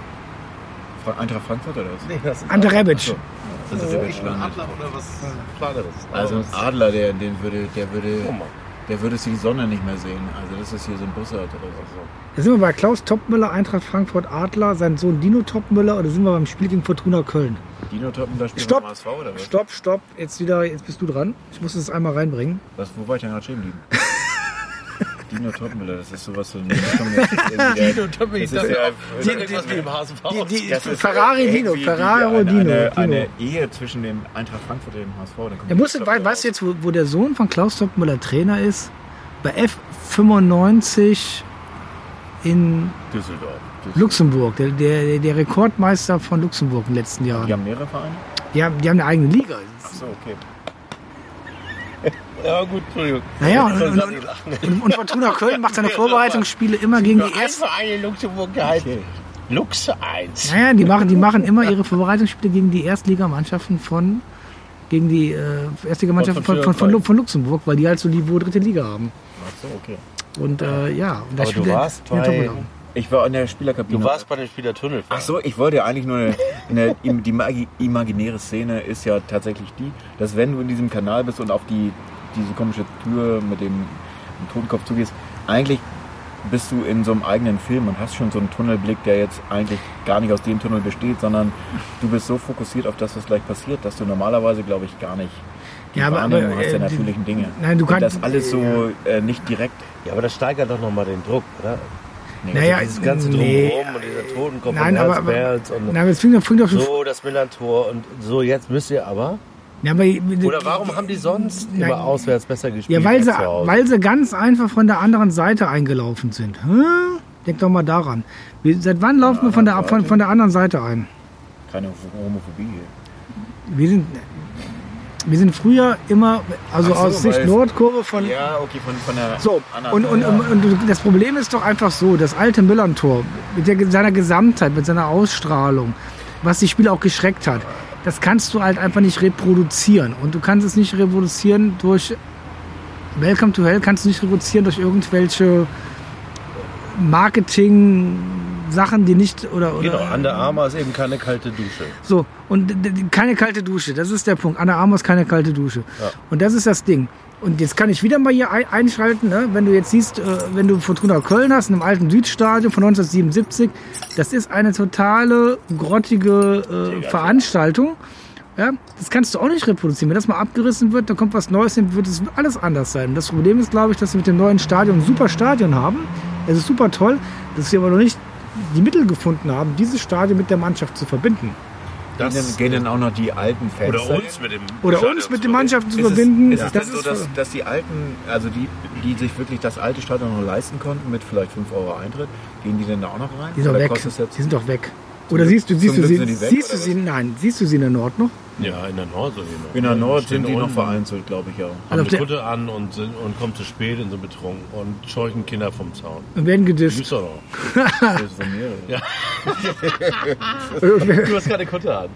Fra- Eintracht Frankfurt oder was? Nee, das ist Ante Rebic. Das ist der wirklich ein Adler. Oder was Kleineres. Also ein Adler, der, den würde, der würde, Guck der würde die Sonne nicht mehr sehen. Also das ist hier so ein Bussard oder so. Da sind wir bei Klaus Topmüller, Eintracht Frankfurt Adler, sein Sohn Dino Topmüller oder sind wir beim Spiel gegen Fortuna Köln? Dino da spielt Stopp. beim HSV oder was? Stopp, stopp, jetzt wieder, jetzt bist du dran. Ich muss das einmal reinbringen. was? Wo war ich denn gerade stehen geblieben? Dino Topmüller, das ist sowas so. Nee, Dino Topmüller, ich das ist dachte ja- auch, sag irgendwas mit dem HSV. Die, die, das ist Ferrari Dino, Ferrari Dino. Eine, eine Ehe zwischen dem Eintracht Frankfurt und dem HSV. Dann Er musste, wei- weißt du jetzt, wo, wo der Sohn von Klaus Topmüller Trainer ist? Bei F95 in Düsseldorf. Luxemburg, der, der, der Rekordmeister von Luxemburg in den letzten Die Jahren. haben mehrere Vereine? Die haben, die haben eine eigene Liga. Ach so, okay. Ja gut, Entschuldigung. Naja, und, und, und, und Fortuna Köln macht seine Vorbereitungsspiele immer gegen die ersten. Verein in Luxemburg geheißen. okay. Lux 1. Naja, die machen, die machen immer ihre Vorbereitungsspiele gegen die Erstligamannschaften von gegen die äh, Erstligamannschaften von, von, von, von Luxemburg, weil die halt so Niveau dritte Liga haben. Ach so, okay. Und äh, ja, und da Aber du der- warst der bei-. Ich war in der Spielerkabine. Du warst bei dem Spieler Tunnel. Ach so, ich wollte ja eigentlich nur eine, eine die magi- imaginäre Szene ist ja tatsächlich die, dass wenn du in diesem Kanal bist und auf die diese komische Tür mit dem, dem Totenkopf zugehst, eigentlich bist du in so einem eigenen Film und hast schon so einen Tunnelblick, der jetzt eigentlich gar nicht aus dem Tunnel besteht, sondern du bist so fokussiert auf das, was gleich passiert, dass du normalerweise, glaube ich, gar nicht die Ja, aber- Wahrnehmung aber, hast der äh, die- natürlichen Dinge. Nein, du und kannst- das alles so äh, nicht direkt. Ja, aber das steigert doch nochmal den Druck, oder? Nee, Naja, Dieses ganze nee. Drumherum und dieser Totenkopf Nein, und aber, aber Herzberls und nein, aber es fing doch schon. so das Millantor und so jetzt müsst ihr aber. Ja, aber, Oder warum haben die sonst Nein. immer auswärts besser gespielt? Ja, weil sie, weil sie ganz einfach von der anderen Seite eingelaufen sind. Hä? Denk doch mal daran. Seit wann laufen wir von der, von, von der anderen Seite ein? Keine Homophobie hier. Wir sind, wir sind früher immer, also so, aus Sicht Nordkurve von. Ja, okay, von, von der So, anderen und, und, Seite. und, und das Problem ist doch einfach so, das alte Müllerntor mit der, seiner Gesamtheit, mit seiner Ausstrahlung, was die Spieler auch geschreckt hat, das kannst du halt einfach nicht reproduzieren. Und du kannst es nicht reproduzieren durch Welcome to Hell, kannst du nicht reproduzieren durch irgendwelche Marketing-Sachen, die nicht oder, oder Genau, Under Armour ist eben keine kalte Dusche. so, und keine kalte Dusche, das ist der Punkt. Anna Armour ist keine kalte Dusche. Ja. Und das ist das Ding. Und jetzt kann ich wieder mal hier ein- einschalten, ne? wenn du jetzt siehst, äh, wenn du Fortuna Köln hast, in einem alten Südstadion von 1977, das ist eine totale grottige äh, Veranstaltung. Ja, das kannst du auch nicht reproduzieren. Wenn das mal abgerissen wird, dann kommt was Neues hin, wird es alles anders sein. Das Problem ist, glaube ich, dass wir mit dem neuen Stadion ein super Stadion haben. Es ist super toll, dass wir aber noch nicht die Mittel gefunden haben, dieses Stadion mit der Mannschaft zu verbinden. Gehen denn, gehen auch noch die alten Fans oder uns mit dem Oder Stadion uns mit den Mannschaften zu Ist es, verbinden. ist es das denn so, ist dass, dass die Alten, also die, die sich wirklich das alte Stadion noch leisten konnten, mit vielleicht 5 Euro Eintritt, gehen die denn da auch noch rein? die sind doch weg. Die sind doch weg. Oder siehst du, siehst du sie, sind die weg, siehst du sie, nein, siehst du sie in der Nord noch? Ja, in der Nord sind die noch. In der Nord sind die noch vereinzelt, glaube ich, ja. Also Haben auf eine Kutte an und, sind, und kommen zu spät und sind betrunken und scheuchen Kinder vom Zaun. Und werden gedisst. Gibt's doch noch. Das ist von mir. Ja. Du hast keine Kutte an.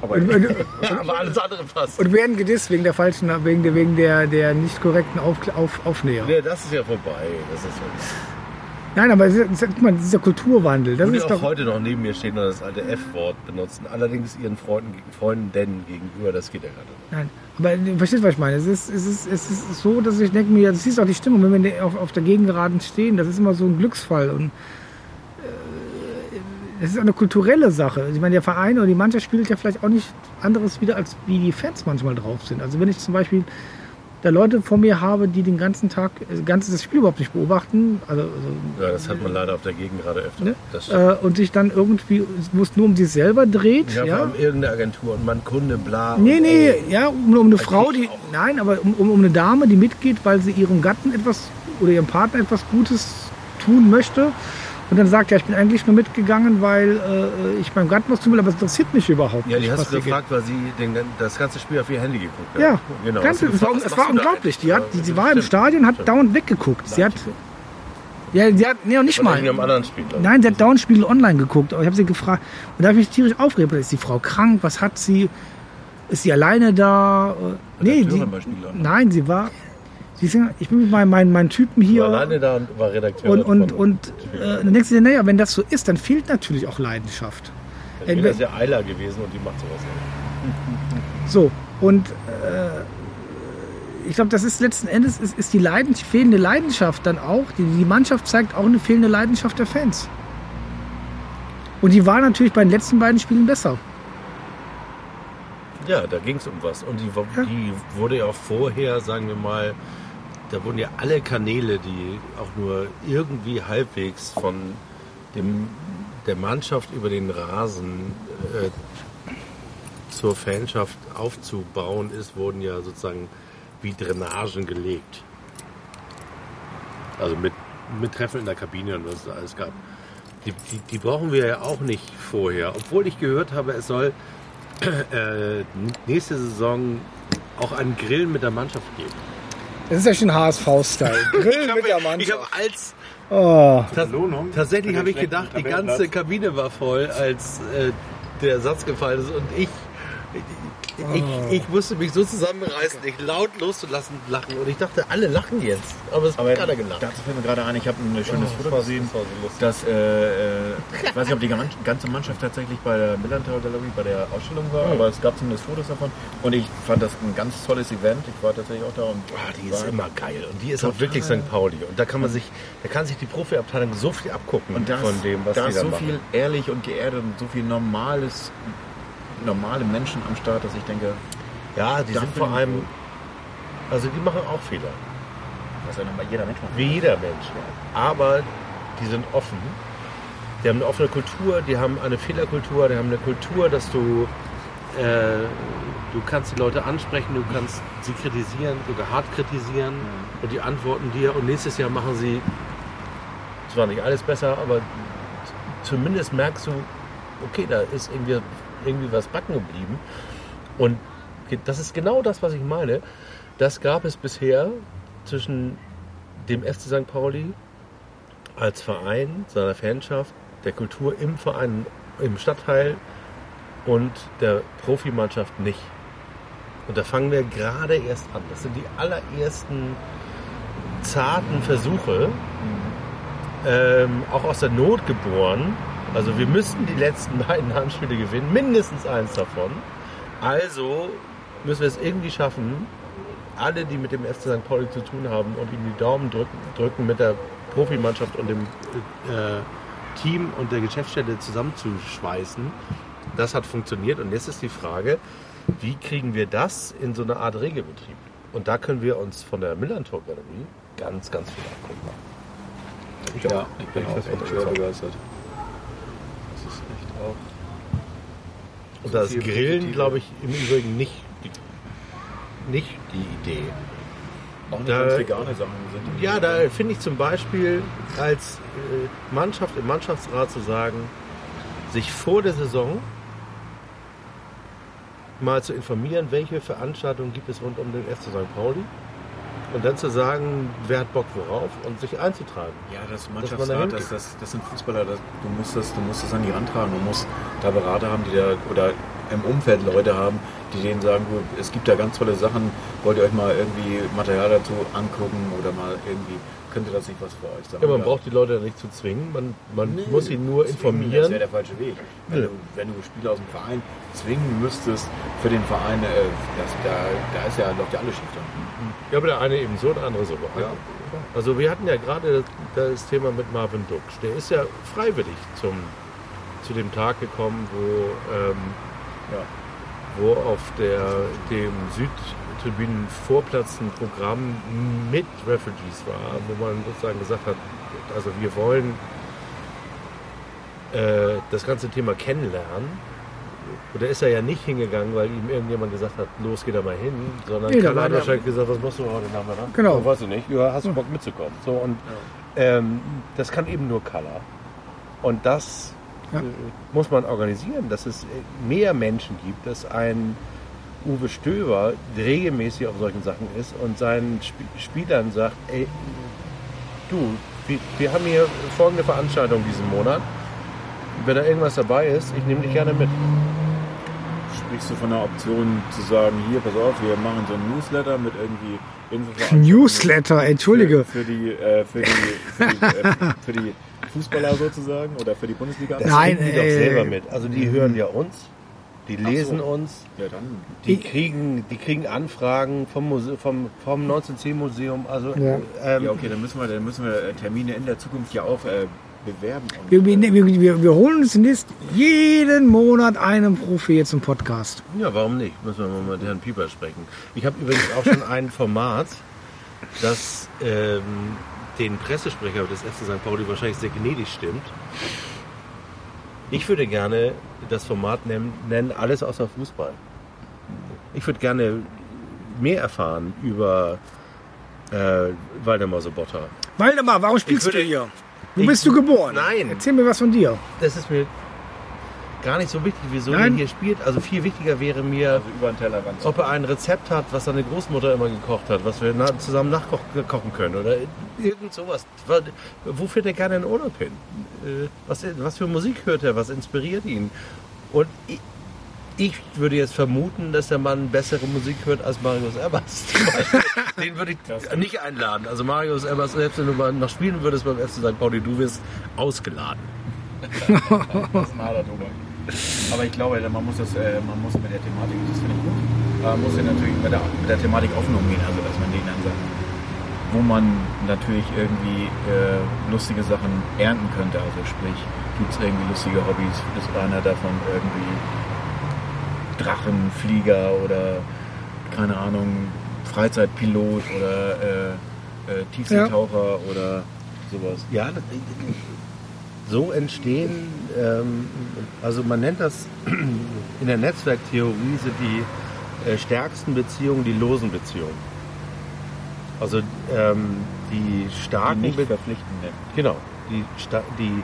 Aber und, und, Aber alles andere passt. und werden gedisst wegen der falschen, wegen der, wegen der, der nicht korrekten auf, auf, Aufnäher. Nee, das ist ja vorbei. Das ist vorbei. Nein, aber es ist- guck mal, dieser Kulturwandel, das die ist auch doch. heute noch neben mir stehen und das alte F-Wort benutzen. Allerdings ihren Freunden, Freunden gegenüber, das geht ja gerade nicht. Nein, aber du verstehst, was ich meine. Es ist, es ist, es ist so, dass ich denke mir, das ist auch die Stimmung, wenn wir auf, auf der Gegengeraden stehen, das ist immer so ein Glücksfall. Und äh, das ist eine kulturelle Sache. Ich meine, der Verein oder die Mannschaft spielt ja vielleicht auch nicht anderes wieder, als wie die Fans manchmal drauf sind. Also wenn ich zum Beispiel da Leute vor mir habe, die den ganzen Tag, äh, ganzes das Spiel überhaupt nicht beobachten, also, also Ja, das hat man leider auf der Gegend gerade öfter. Ne? Das äh, und sich dann irgendwie, wo es nur um sich selber dreht, ja, ja, irgendeine Agentur und man Kunde, bla. Nee, nee, oh. ja, um, um eine Frau, ich die. Nein, aber um, um, um eine Dame, die mitgeht, weil sie ihrem Gatten etwas oder ihrem Partner etwas Gutes tun möchte. Und dann sagt, ja, ich bin eigentlich nur mitgegangen, weil äh, ich meinem Gatten was tun will, aber es interessiert mich überhaupt Ja, die nicht. hast was du hier gefragt, weil sie den, das ganze Spiel auf ihr Handy geguckt hat. Ja, genau. Ganz, Hast du es war, es war du unglaublich. Die, hat, die, Ja, sie war im. Stadion, hat Stimmt. dauernd weggeguckt. Sie hat. Ja, sie hat. Nee, nicht Von mal. anderen Spiel. Nein, sie hat dauernd Spiele online geguckt. Aber ich habe sie gefragt. Und da habe ich mich tierisch aufgeregt. Ist die Frau krank? Was hat sie? Ist sie alleine da? Äh, Nee, die, nein, sie war. Sind, ich bin mit meinen, meinen, meinen Typen hier. alleine da und war Redakteur. Und, und, und äh, dann denkst du dir, naja, wenn das so ist, dann fehlt natürlich auch Leidenschaft. Ich bin das ja Eiler gewesen und die macht sowas nicht. So, und äh, ich glaube, das ist letzten Endes ist, ist die, Leidens die fehlende Leidenschaft dann auch, die, die Mannschaft zeigt auch eine fehlende Leidenschaft der Fans. Und die war natürlich bei den letzten beiden Spielen besser. Ja, da ging es um was. Und die, Ja. die wurde ja auch vorher, sagen wir mal, da wurden ja alle Kanäle, die auch nur irgendwie halbwegs von dem, der Mannschaft über den Rasen äh, zur Fanschaft aufzubauen ist, wurden ja sozusagen wie Drainagen gelegt. Also mit, mit Treffen in der Kabine und was es da alles gab. Die, die, die brauchen wir ja auch nicht vorher. Obwohl ich gehört habe, es soll äh, nächste Saison auch einen Grill mit der Mannschaft geben. Das ist ja schon HSV-Style. Grill mit der Ich habe Mannschaft. als Oh. Belohnung tatsächlich habe ich gedacht, die ganze. Kabine war voll, als äh, der Satz gefallen ist und ich ich, ich musste mich so zusammenreißen, nicht laut loszulassen lachen und ich dachte, alle lachen jetzt, aber es hat keiner gelacht. dazu fällt mir gerade ein, ich habe ein schönes Oh, Foto das gesehen, das so dass, äh, äh, ich weiß nicht, ob die gan- ganze Mannschaft tatsächlich bei der Millantor Gallery bei der Ausstellung war, aber es gab zumindest Fotos davon und ich fand das ein ganz tolles Event. Ich war tatsächlich auch da und Ah, die ist immer geil und die ist auch wirklich St. Pauli und da kann man sich, da kann sich die Profiabteilung so viel abgucken und da von dem, was da die ist da so machen. viel ehrlich und geerdet und so viel normales, normale Menschen am Start, dass ich denke, Ja, die sind vor allem, also die machen auch Fehler. was ja nochmal jeder Mensch macht. Wie jeder Mensch. Aber die sind offen. Die haben eine offene Kultur, die haben eine Fehlerkultur, die haben eine Kultur, dass du, äh, du kannst die Leute ansprechen, du kannst sie kritisieren, sogar hart kritisieren und die antworten dir und nächstes Jahr machen sie zwar nicht alles besser, aber zumindest merkst du, okay, da ist irgendwie, irgendwie was backen geblieben. Und das ist genau das, was ich meine. Das gab es bisher zwischen dem FC St. Pauli als Verein, seiner Fanschaft, der Kultur im Verein, im Stadtteil und der Profimannschaft nicht. Und da fangen wir gerade erst an. Das sind die allerersten zarten Versuche, ähm, auch aus der Not geboren. Also wir müssten die letzten beiden Heimspiele gewinnen, mindestens eins davon. Also müssen wir es irgendwie schaffen, alle, die mit dem FC St. Pauli zu tun haben und ihnen die Daumen drücken, drücken mit der Profimannschaft und dem äh, Team und der Geschäftsstelle zusammenzuschweißen. Das hat funktioniert und jetzt ist die Frage, wie kriegen wir das in so eine Art Regelbetrieb? Und da können wir uns von der Millantor Galerie ganz, ganz viel abgucken. Ich Ja, ich bin auch echt schwer begeistert. Das auch. Und So da ist viel Grillen, glaube ich, im Übrigen nicht die, nicht die Idee. Auch nicht, Da- vegane Sachen sind. Ja, da finde ich zum Beispiel als äh, Mannschaft im Mannschaftsrat zu sagen, sich vor der Saison mal zu informieren, welche Veranstaltungen gibt es rund um den FC St. Pauli und dann zu sagen, wer hat Bock worauf und sich einzutragen. Ja, das man da Mannschaftsrat, das, das, das sind Fußballer, das, du, musst das, du musst das an die Hand tragen. Du musst da Berater haben, die da, oder im Umfeld Leute haben, die denen sagen, es gibt da ganz tolle Sachen, wollt ihr euch mal irgendwie Material dazu angucken oder mal irgendwie, könnte das nicht was für euch sein? Ja, man Oder- braucht die Leute nicht zu zwingen, man, man Nee, muss sie nur zwingen, Das wäre informieren. der falsche Weg. Wenn, Nö. du, wenn du Spieler aus dem Verein zwingen müsstest für den Verein, äh, das, da, da ist ja, läuft ja alles schief dann. Ja, aber der eine eben so, der andere so. Ja. Also wir hatten ja gerade das Thema mit Marvin Duksch. Der ist ja freiwillig zum, zu dem Tag gekommen, wo, ähm, Ja. wo auf der, dem Südtribünen Vorplatz ein Programm mit Refugees war, wo man sozusagen gesagt hat, also wir wollen äh, das ganze Thema kennenlernen. Und da ist er ja nicht hingegangen, weil ihm irgendjemand gesagt hat, los, geh da mal hin, sondern Nee, Karl hat wahrscheinlich gesagt, was machst du heute Nachmittag? Genau. So, weißt du nicht, ja, hast du Bock mitzukommen. So, und ähm, das kann eben nur Color. Und das Ja. äh, muss man organisieren, dass es äh, mehr Menschen gibt, dass ein Uwe Stöber regelmäßig auf solchen Sachen ist und seinen Sp Spielern sagt, ey, du, wir, wir haben hier folgende Veranstaltung diesen Monat. Wenn da irgendwas dabei ist, ich nehme dich gerne mit. Hältst du von der Option zu sagen, hier, pass auf, wir machen so ein Newsletter mit irgendwie Newsletter, entschuldige. Für, für die, äh, für die, für die, äh, für die Fußballer sozusagen oder für die Bundesliga? Das Nein, die doch äh, selber mit. Also die hören ja uns, die lesen so. uns, Ja, die kriegen, die kriegen Anfragen vom, Muse vom, vom 1910 Museum. Also Ja. ähm, Ja, okay, dann müssen wir, dann müssen wir äh, Termine in der Zukunft ja auch äh, bewerben. Wir, wir, wir, wir, wir holen uns demnächst jeden Monat einen Profi jetzt zum Podcast. Ja, warum nicht? Müssen wir mal mit Herrn Pieper sprechen. Ich habe übrigens auch schon ein Format, das ähm, den Pressesprecher des FC St. Pauli wahrscheinlich sehr gnädig stimmt. Ich würde gerne das Format nennen, nennen Alles außer Fußball. Ich würde gerne mehr erfahren über äh, Waldemar Sobotta. Waldemar, warum spielst würde- du hier? Wo ich- bist du geboren? Nein. Erzähl mir was von dir. Das ist mir gar nicht so wichtig, wieso er hier spielt. Also viel wichtiger wäre mir, also ob er ein Rezept hat, was seine Großmutter immer gekocht hat, was wir na, zusammen nachkochen können oder irgend sowas. Wa- Wo fährt er gerne in Urlaub hin? Äh, Was, was für Musik hört er? Was inspiriert ihn? Und ich, ich würde jetzt vermuten, dass der Mann bessere Musik hört als Marius Beispiel. Den würde ich nicht einladen. Also Marius Ebers, selbst wenn du mal noch spielen würdest beim FC St. Pauli, du wirst ausgeladen. Das ist ein harter Tobak. Aber ich glaube, man muss, das, äh, man muss mit der Thematik, das finde ich gut, man muss ja natürlich mit der, mit der Thematik offen umgehen, also dass man denen dann sagt, wo man natürlich irgendwie äh, lustige Sachen ernten könnte. Also sprich, gibt es irgendwie lustige Hobbys, ist einer davon irgendwie Drachenflieger oder keine Ahnung, Freizeitpilot oder äh, äh, Tiefseetaucher oder sowas. Ja, das- so entstehen, ähm, also man nennt das in der Netzwerktheorie sind die äh, stärksten Beziehungen die losen Beziehungen. Also ähm, die Die starken, nicht Be verpflichtend nennen. genau, die, die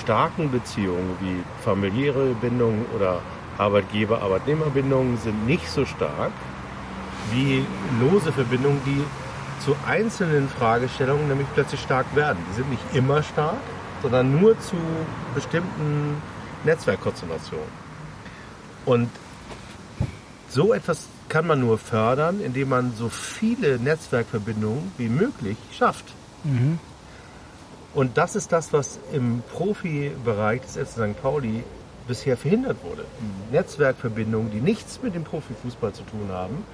starken Beziehungen wie familiäre Bindungen oder Arbeitgeber-Arbeitnehmer-Bindungen sind nicht so stark wie lose Verbindungen, die zu einzelnen Fragestellungen nämlich plötzlich stark werden. Die sind nicht immer stark, sondern nur zu bestimmten Netzwerkkonstellationen. Und so etwas kann man nur fördern, indem man so viele Netzwerkverbindungen wie möglich schafft. Und das ist das, was im Profibereich des FC St. Pauli bisher verhindert wurde. Netzwerkverbindungen, die nichts mit dem Profifußball zu tun haben.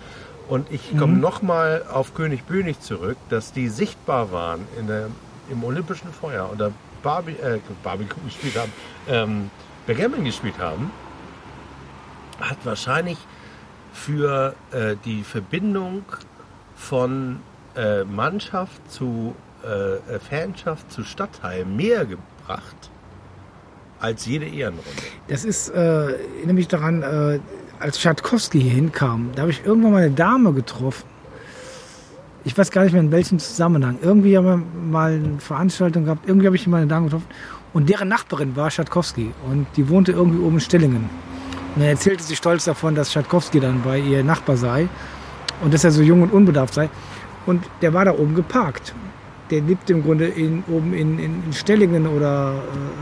Und ich komme nochmal auf König Bönig zurück, dass die sichtbar waren in der, im Olympischen Feuer und da Barbie, äh, Barbecue gespielt haben, ähm, Backgammon gespielt haben, hat wahrscheinlich für äh, die Verbindung von äh, Mannschaft zu äh, äh, Fanschaft zu Stadtteil mehr gebracht als jede Ehrenrunde. Das ist äh, nämlich daran, äh, als Schatkowski hier hinkam, da habe ich irgendwann mal eine Dame getroffen. Ich weiß gar nicht mehr in welchem Zusammenhang. Irgendwie haben wir mal eine Veranstaltung gehabt, irgendwie habe ich mal eine Dame getroffen. Und deren Nachbarin war Schatkowski. Und die wohnte irgendwie oben in Stellingen. Und dann erzählte sie stolz davon, dass Schatkowski dann bei ihr Nachbar sei. Und dass er so jung und unbedarft sei. Und der war da oben geparkt. Der lebt im Grunde in, oben in, in, in Stellingen oder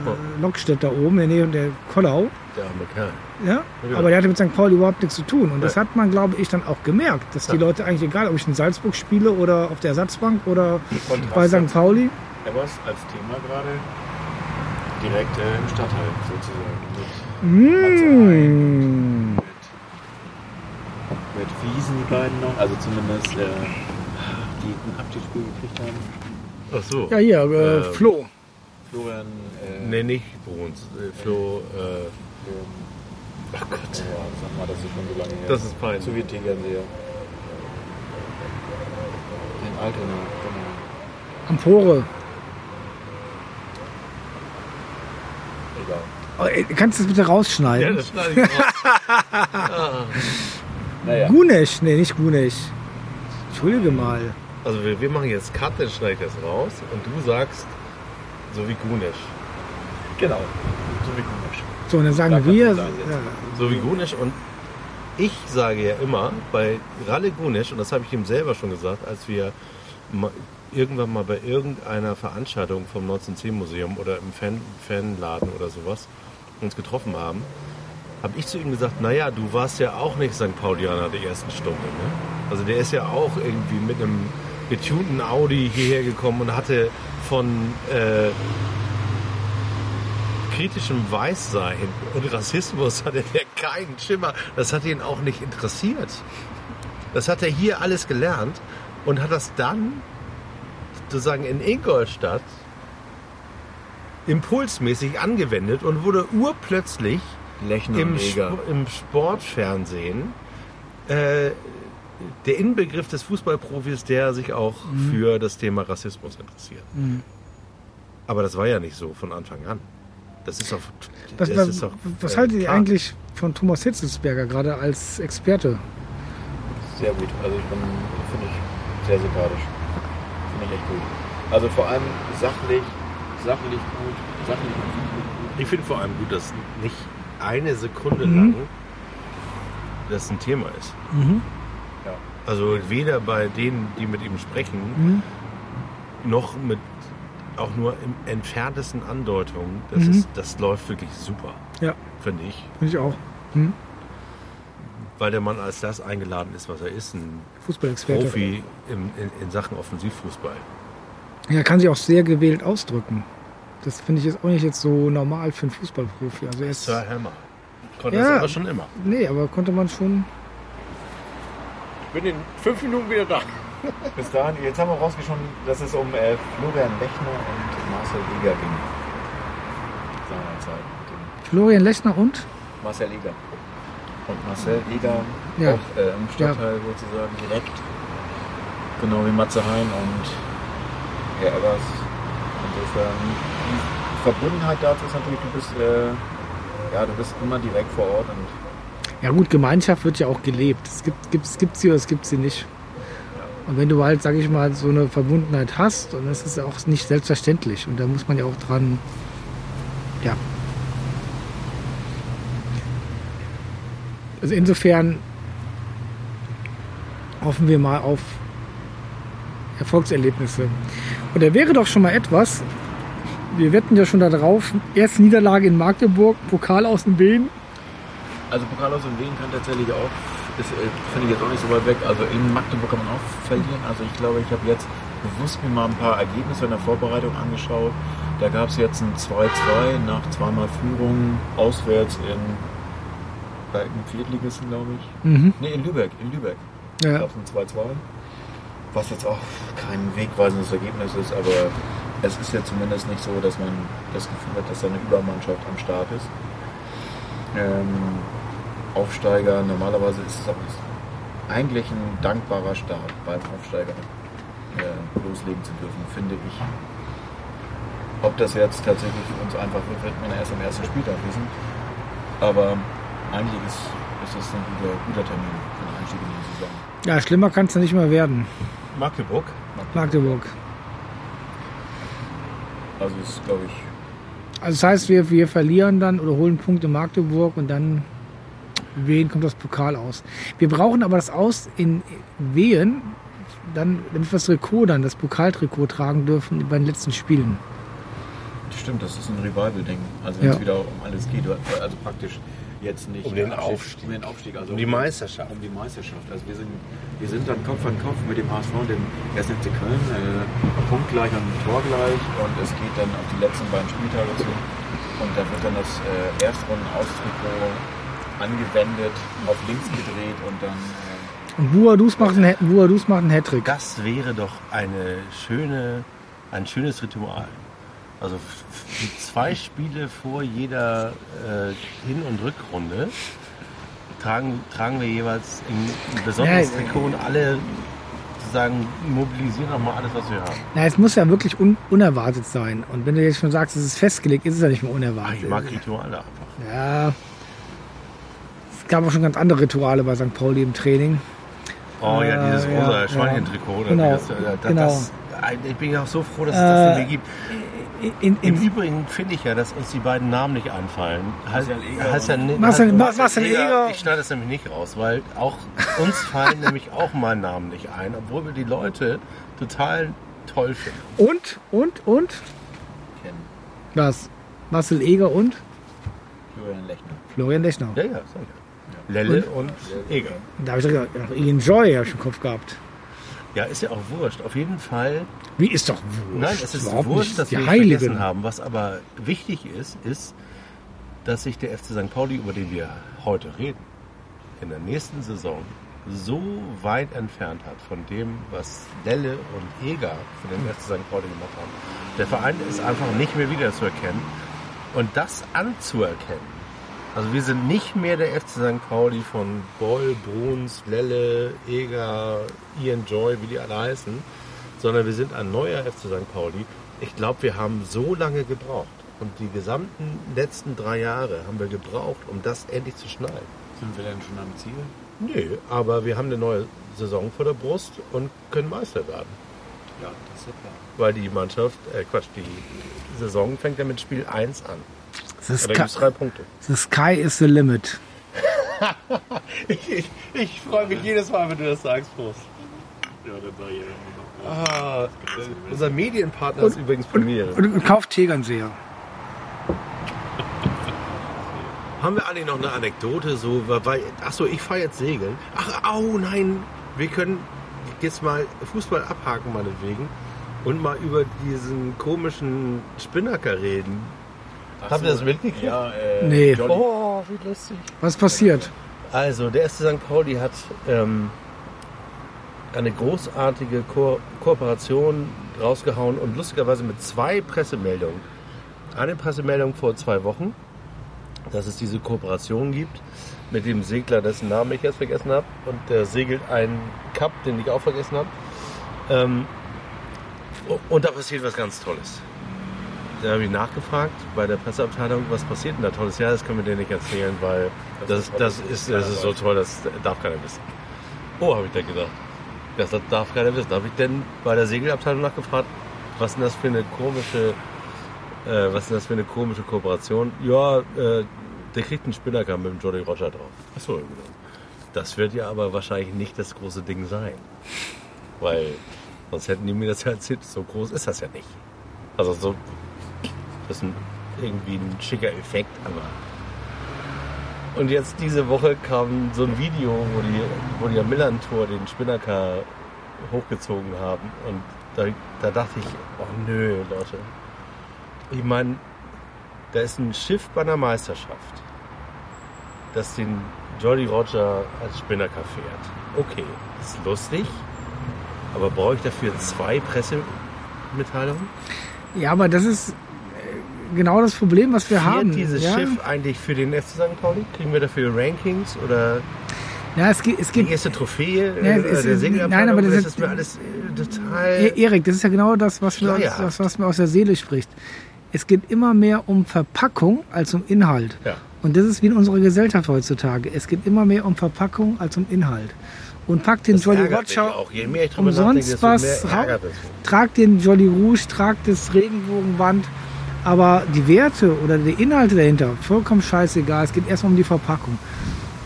äh, Lockstedt da oben in der Nähe der Kollau. Der arme Kerl. Ja, Ja. aber der hatte mit St. Pauli überhaupt nichts zu tun. Und das Ja. hat man, glaube ich, dann auch gemerkt, dass die Ja. Leute eigentlich, egal ob ich in Salzburg spiele oder auf der Ersatzbank oder Kontrast bei St. Pauli, Evers als Thema gerade direkt äh, im Stadtteil sozusagen. Mit, mm, mit, mit Wiesen, die beiden noch, also zumindest äh, die ein Abschiedsspiel gekriegt haben. Ach so. ja hier, äh, Ähm, Flo. Florian, äh, Nee, nicht Bruns. Äh, Flo, äh, ähm, oh Gott. ja, sag mal, das ist schon so lange her. Das ist peinlich. So wie Tegernseher. Den Altona, genau. Amphore. Egal. Oh, ey, kannst du das bitte Ja, rausschneiden? das schneide ich raus. Naja, Gunesch, nee, nicht Gunesch. Entschuldige mal. Also wir, wir machen jetzt Cut, dann schneide ich das raus und du sagst so wie Gunesch. genau. So wie Gunesch. So, und dann sagen Da wir, sagen ja, So wie Gunesch und ich sage ja immer bei Ralle Gunesch, und das habe ich ihm selber schon gesagt, als wir irgendwann mal bei irgendeiner Veranstaltung vom 1910 Museum oder im Fan Fanladen oder sowas uns getroffen haben, habe ich zu ihm gesagt, naja, du warst ja auch nicht St. Paulianer der ersten Stunde. Ne? Also der ist ja auch irgendwie mit einem getunten Audi hierher gekommen und hatte von äh, kritischem Weißsein und Rassismus hatte er keinen Schimmer. Das hat ihn auch nicht interessiert. Das hat er hier alles gelernt und hat das dann sozusagen in Ingolstadt impulsmäßig angewendet und wurde urplötzlich im. Sp im Sportfernsehen äh, der Inbegriff des Fußballprofis, der sich auch für das Thema Rassismus interessiert. Aber das war ja nicht so von Anfang an. Das ist auch. Was, das was, ist auch, was äh, haltet ihr eigentlich von Thomas Hitzelsberger, gerade als Experte? Sehr gut. Also ich bin, finde ich sehr sympathisch. Finde ich echt gut. Also vor allem sachlich, sachlich gut, sachlich gut. Ich finde vor allem gut, dass nicht eine Sekunde Mhm. lang das ein Thema ist. Mhm. Also weder bei denen, die mit ihm sprechen, Mhm. noch mit auch nur im entferntesten Andeutungen. Das, Mhm. ist, das läuft wirklich super, Ja, finde ich. finde ich auch. Mhm. Weil der Mann als das eingeladen ist, was er ist, ein Fußballexperte. Profi im, in, in Sachen Offensivfußball. Er kann sich auch sehr gewählt ausdrücken. Das finde ich jetzt auch nicht jetzt so normal für einen Fußballprofi. Also er ist, Sir Hammer. Konnte Ja. das aber schon immer. nee, aber konnte man schon. Ich bin in fünf Minuten wieder da. Bis dahin, jetzt haben wir rausgeschoben, dass es um äh, Florian Lechner und Marcel Eger ging. Seinerzeit. Florian Lechner und? Marcel Eger. Und Marcel Eger Ja. auch äh, im Stadtteil sozusagen direkt. Genau wie Matze Hein und Herr Ebbers. Insofern, die Verbundenheit dazu ist natürlich, du bist, äh, ja, du bist immer direkt vor Ort und Ja gut, Gemeinschaft wird ja auch gelebt. Es gibt, gibt, gibt sie oder es gibt sie nicht. Und wenn du halt, sag ich mal, so eine Verbundenheit hast, dann ist es ja auch nicht selbstverständlich. Und da muss man ja auch dran, ja. Also insofern hoffen wir mal auf Erfolgserlebnisse. Und da wäre doch schon mal etwas, wir wetten ja schon darauf, erste Niederlage in Magdeburg, Pokal aus dem Wehen. Also Pokal aus dem Wien kann tatsächlich auch, das äh, finde ich jetzt auch nicht so weit weg. Also in Magdeburg kann man auch verlieren. Also ich glaube, ich habe jetzt bewusst mir mal ein paar Ergebnisse in der Vorbereitung angeschaut. Da gab es jetzt ein 2-2 nach zweimal Führung auswärts in bei einem Viertligisten, glaube ich. Mhm. Ne, in Lübeck, in Lübeck. Ja. gab es ein 2-2. Was jetzt auch kein wegweisendes Ergebnis ist, aber es ist jetzt zumindest nicht so, dass man das Gefühl hat, dass da eine Übermannschaft am Start ist. Ähm, Aufsteiger, normalerweise ist es aber eigentlich ein dankbarer Start beim Aufsteiger äh, loslegen zu dürfen, finde ich. Ob das jetzt tatsächlich für uns einfach wird, wird man erst am ersten Spieltag wissen. Aber eigentlich ist, ist das ein guter, guter Termin für den Einstieg in die Saison. Ja, schlimmer kann es ja nicht mehr werden. Magdeburg. Magdeburg. Also ist, glaube ich, Also das heißt, wir, wir verlieren dann oder holen Punkte in Magdeburg und dann Wehen kommt das Pokal aus. Wir brauchen aber das Aus in Wehen, dann, damit wir das Trikot dann, das Pokaltrikot tragen dürfen bei den letzten Spielen. stimmt, das ist ein Revival-Ding. Also wenn es Ja. wieder um alles geht, also praktisch jetzt nicht Um den Abstieg- Aufstieg. um den Aufstieg, also Um die Meisterschaft. um die Meisterschaft. Also wir sind, wir sind dann Kopf an Kopf mit dem HSV und dem 1. FC Köln, äh, punktgleich und torgleich und es geht dann auf die letzten beiden Spieltage zu und da wird dann das äh, Erstrunden-Austrikot angewendet, auf links gedreht und dann äh, Und Buadus macht einen, Buadus macht einen Hattrick. Das wäre doch eine schöne, ein schönes Ritual. Also zwei Spiele vor jeder äh, Hin- und Rückrunde tragen, tragen wir jeweils ein, besonderes Ja, Trikot und alle sozusagen mobilisieren nochmal alles, was wir haben. Na, es muss ja wirklich un unerwartet sein. Und wenn du jetzt schon sagst, es ist festgelegt, ist es ja nicht mehr Ach, unerwartet. ich mag Rituale einfach. ja. Es gab auch schon ganz andere Rituale bei St. Pauli im Training. Oh ja, Äh, dieses ja, rosa ja. Schweinchentrikot. oder Genau, Das, äh, das, genau. das, ich bin auch so froh, dass es das Äh, nicht mehr gibt. In, Im in, Übrigen finde ich ja, dass uns die beiden Namen nicht einfallen. Heißt, Marcel Eger heißt ja nicht, Marcel- heißt- Marcel Eger. Ich schneide das nämlich nicht raus, weil auch uns fallen nämlich auch mal Namen nicht ein, obwohl wir die Leute total toll finden. und, und, und? kennen. Was? Marcel Eger und? Florian Lechner. Florian Lechner. Ja, ja, sag ich ja. Lelle und Eger. Da habe ich gesagt, ja, Enjoy habe ich im Kopf gehabt. Ja, ist ja auch wurscht. Auf jeden Fall Wie ist doch wurscht. Nein, es ist Überhaupt wurscht, nicht dass die wir ihn Heiligen. vergessen haben. Was aber wichtig ist, ist, dass sich der FC St. Pauli, über den wir heute reden, in der nächsten Saison so weit entfernt hat von dem, was Lelle und Eger für den FC St. Pauli gemacht haben. Der Verein ist einfach nicht mehr wiederzuerkennen. Und das anzuerkennen, also wir sind nicht mehr der FC St. Pauli von Boll, Bruns, Lelle, Eger, Ian Joy, wie die alle heißen, sondern wir sind ein neuer FC St. Pauli. Ich glaube, wir haben so lange gebraucht. Und die gesamten letzten drei Jahre haben wir gebraucht, um das endlich zu schneiden. Sind wir denn schon am Ziel? Nö, aber wir haben eine neue Saison vor der Brust und können Meister werden. Ja, das ist ja klar. Weil die Mannschaft, äh Quatsch, die Saison fängt ja mit Spiel 1 an. The sky, drei Punkte. the sky is the limit. Ich, ich, ich freue mich jedes Mal, wenn du das sagst, Prost. Ja, dann sag ich ja Ah, unser Medienpartner ist übrigens Premiere. Und, und kauft Tegernseher. Haben wir eigentlich noch eine Anekdote? So, weil, ach so, ich fahre jetzt Segeln. Ach, au, nein, wir können jetzt mal Fußball abhaken, meinetwegen. Und mal über diesen komischen Spinnaker reden. Habt ihr das mitgekriegt? Ja, äh, Nee. Jolly. Oh, wie lustig. Was passiert? Also, der erste St. Pauli hat ähm, eine großartige Ko Kooperation rausgehauen und lustigerweise mit zwei Pressemeldungen. Eine Pressemeldung vor zwei Wochen, dass es diese Kooperation gibt mit dem Segler, dessen Namen ich jetzt vergessen habe. Und der segelt einen Cup, den ich auch vergessen habe. Ähm, und da passiert was ganz Tolles. Da habe ich nachgefragt bei der Presseabteilung, was passiert denn da Tolles? Ja, das können wir dir nicht erzählen, weil das, das, ist, das ist so toll, das darf keiner wissen. Oh, habe ich dann gedacht. Das darf keiner wissen. Da habe ich denn bei der Segelabteilung nachgefragt, was denn das für eine komische, äh, was ist denn das für eine komische Kooperation? Ja, äh, der kriegt einen Spinnaker mit dem Jolly Roger drauf. Achso, genau. Das wird ja aber wahrscheinlich nicht das große Ding sein. Weil sonst hätten die mir das ja erzählt. So groß ist das ja nicht. Also so, das ist ein, irgendwie ein schicker Effekt, aber. Und jetzt diese Woche kam so ein Video, wo die, wo die am Millantor den Spinnaker hochgezogen haben. Und da, da dachte ich, oh nö, Leute. Ich meine, da ist ein Schiff bei einer Meisterschaft, das den Jolly Roger als Spinnaker fährt. Okay, ist lustig, aber brauche ich dafür zwei Pressemitteilungen? Ja, aber das ist genau das Problem, was wir Fährt haben. dieses ja? Schiff eigentlich für den FC St. Pauli? Kriegen wir dafür Rankings oder Ja, es geht, es die geht erste Trophäe Ja, äh, es der Segelabteilung? nein, aber das ist- ist mir alles äh, total... E- Erik, das ist ja genau das, was, wir, Schleierhaft. was, mir aus der Seele spricht. Es geht immer mehr um Verpackung als um Inhalt. Ja. Und das ist wie in unserer Gesellschaft heutzutage. Es geht immer mehr um Verpackung als um Inhalt. Und pack den Das Jolly Roger umsonst was, trag den Jolly Rouge, trag das Regenbogenband. Aber die Werte oder die Inhalte dahinter, vollkommen scheißegal. Es geht erstmal um die Verpackung.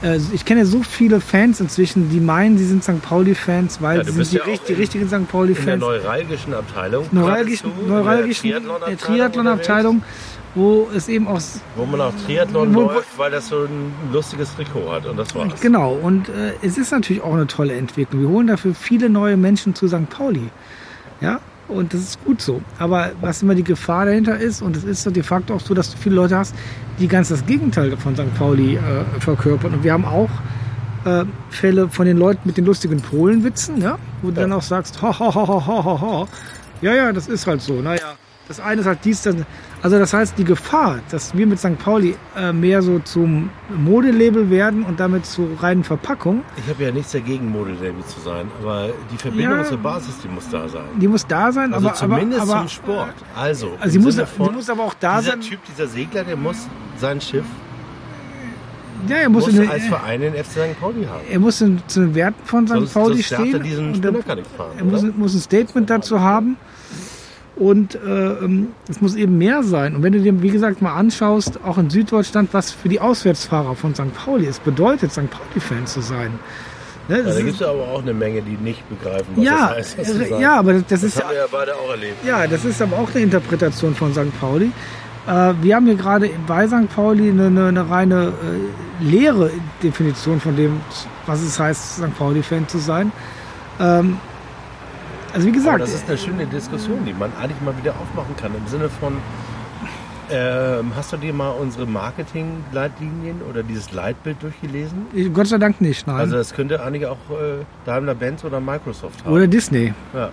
Äh, Ich kenne so viele Fans inzwischen, die meinen, sie sind St. Pauli-Fans, weil Ja, sie sind ja die, die in- richtigen St. In der Pauli-Fans. neuralgischen Abteilung. Neuralgischen, neuralgischen Triathlon-Abteilung äh, Triathlon-Abteilung, wo es eben auch Wo man auch Triathlon wo- läuft, weil das so ein lustiges Trikot hat. Und das war's. Genau, und äh, es ist natürlich auch eine tolle Entwicklung. Wir holen dafür viele neue Menschen zu St. Pauli. Ja, und das ist gut so. Aber was immer die Gefahr dahinter ist, und es ist so de facto auch so, dass du viele Leute hast, die ganz das Gegenteil von St. Pauli äh, verkörpern. Und wir haben auch äh, Fälle von den Leuten mit den lustigen Polenwitzen, ja, wo du Ja. dann auch sagst, ha, ha, ha, ha, ha, ha. Ja, ja, das ist halt so. Naja, das eine ist halt dies, das. Also das heißt, die Gefahr, dass wir mit St. Pauli äh, mehr so zum Modelabel werden und damit zu reinen Verpackung, Ich habe ja nichts dagegen, Modelabel zu sein, aber die Verbindung Ja. zur Basis, die muss da sein. die muss da sein, Also aber, zumindest aber, aber zum Sport. Also, Also sie muss, Sinne sie muss aber auch da dieser sein. Typ, dieser Segler, der muss sein Schiff Ja, er muss, muss in, als den- Verein den FC St. Pauli haben. er muss in, zu den Werten von St. Pauli stehen. er diesen und er, Spinnaker nicht fahren. er muss, muss ein Statement dazu haben. Und äh, ähm, es muss eben mehr sein. Und wenn du dir, wie gesagt, mal anschaust, auch in Süddeutschland, was für die Auswärtsfahrer von St. Pauli es bedeutet, St. Pauli-Fan zu sein. Ne, Ja, das da gibt es aber auch eine Menge, die nicht begreifen, was ja, das heißt. du äh, ja, aber das, das das ist ja haben wir ja beide auch erlebt. Ja, das ist aber auch eine Interpretation von St. Pauli. Äh, wir haben hier gerade bei St. Pauli eine, eine, eine reine äh, leere Definition von dem, was es heißt, St. Pauli-Fan zu sein. Ähm, also wie Aber gesagt, das ist eine schöne Diskussion, die man eigentlich mal wieder aufmachen kann. Im Sinne von, ähm, hast du dir mal unsere Marketing-Leitlinien oder dieses Leitbild durchgelesen? ich- Gott sei Dank nicht, nein. Also das könnte eigentlich auch äh, Daimler Benz oder Microsoft haben. Oder Disney. ja.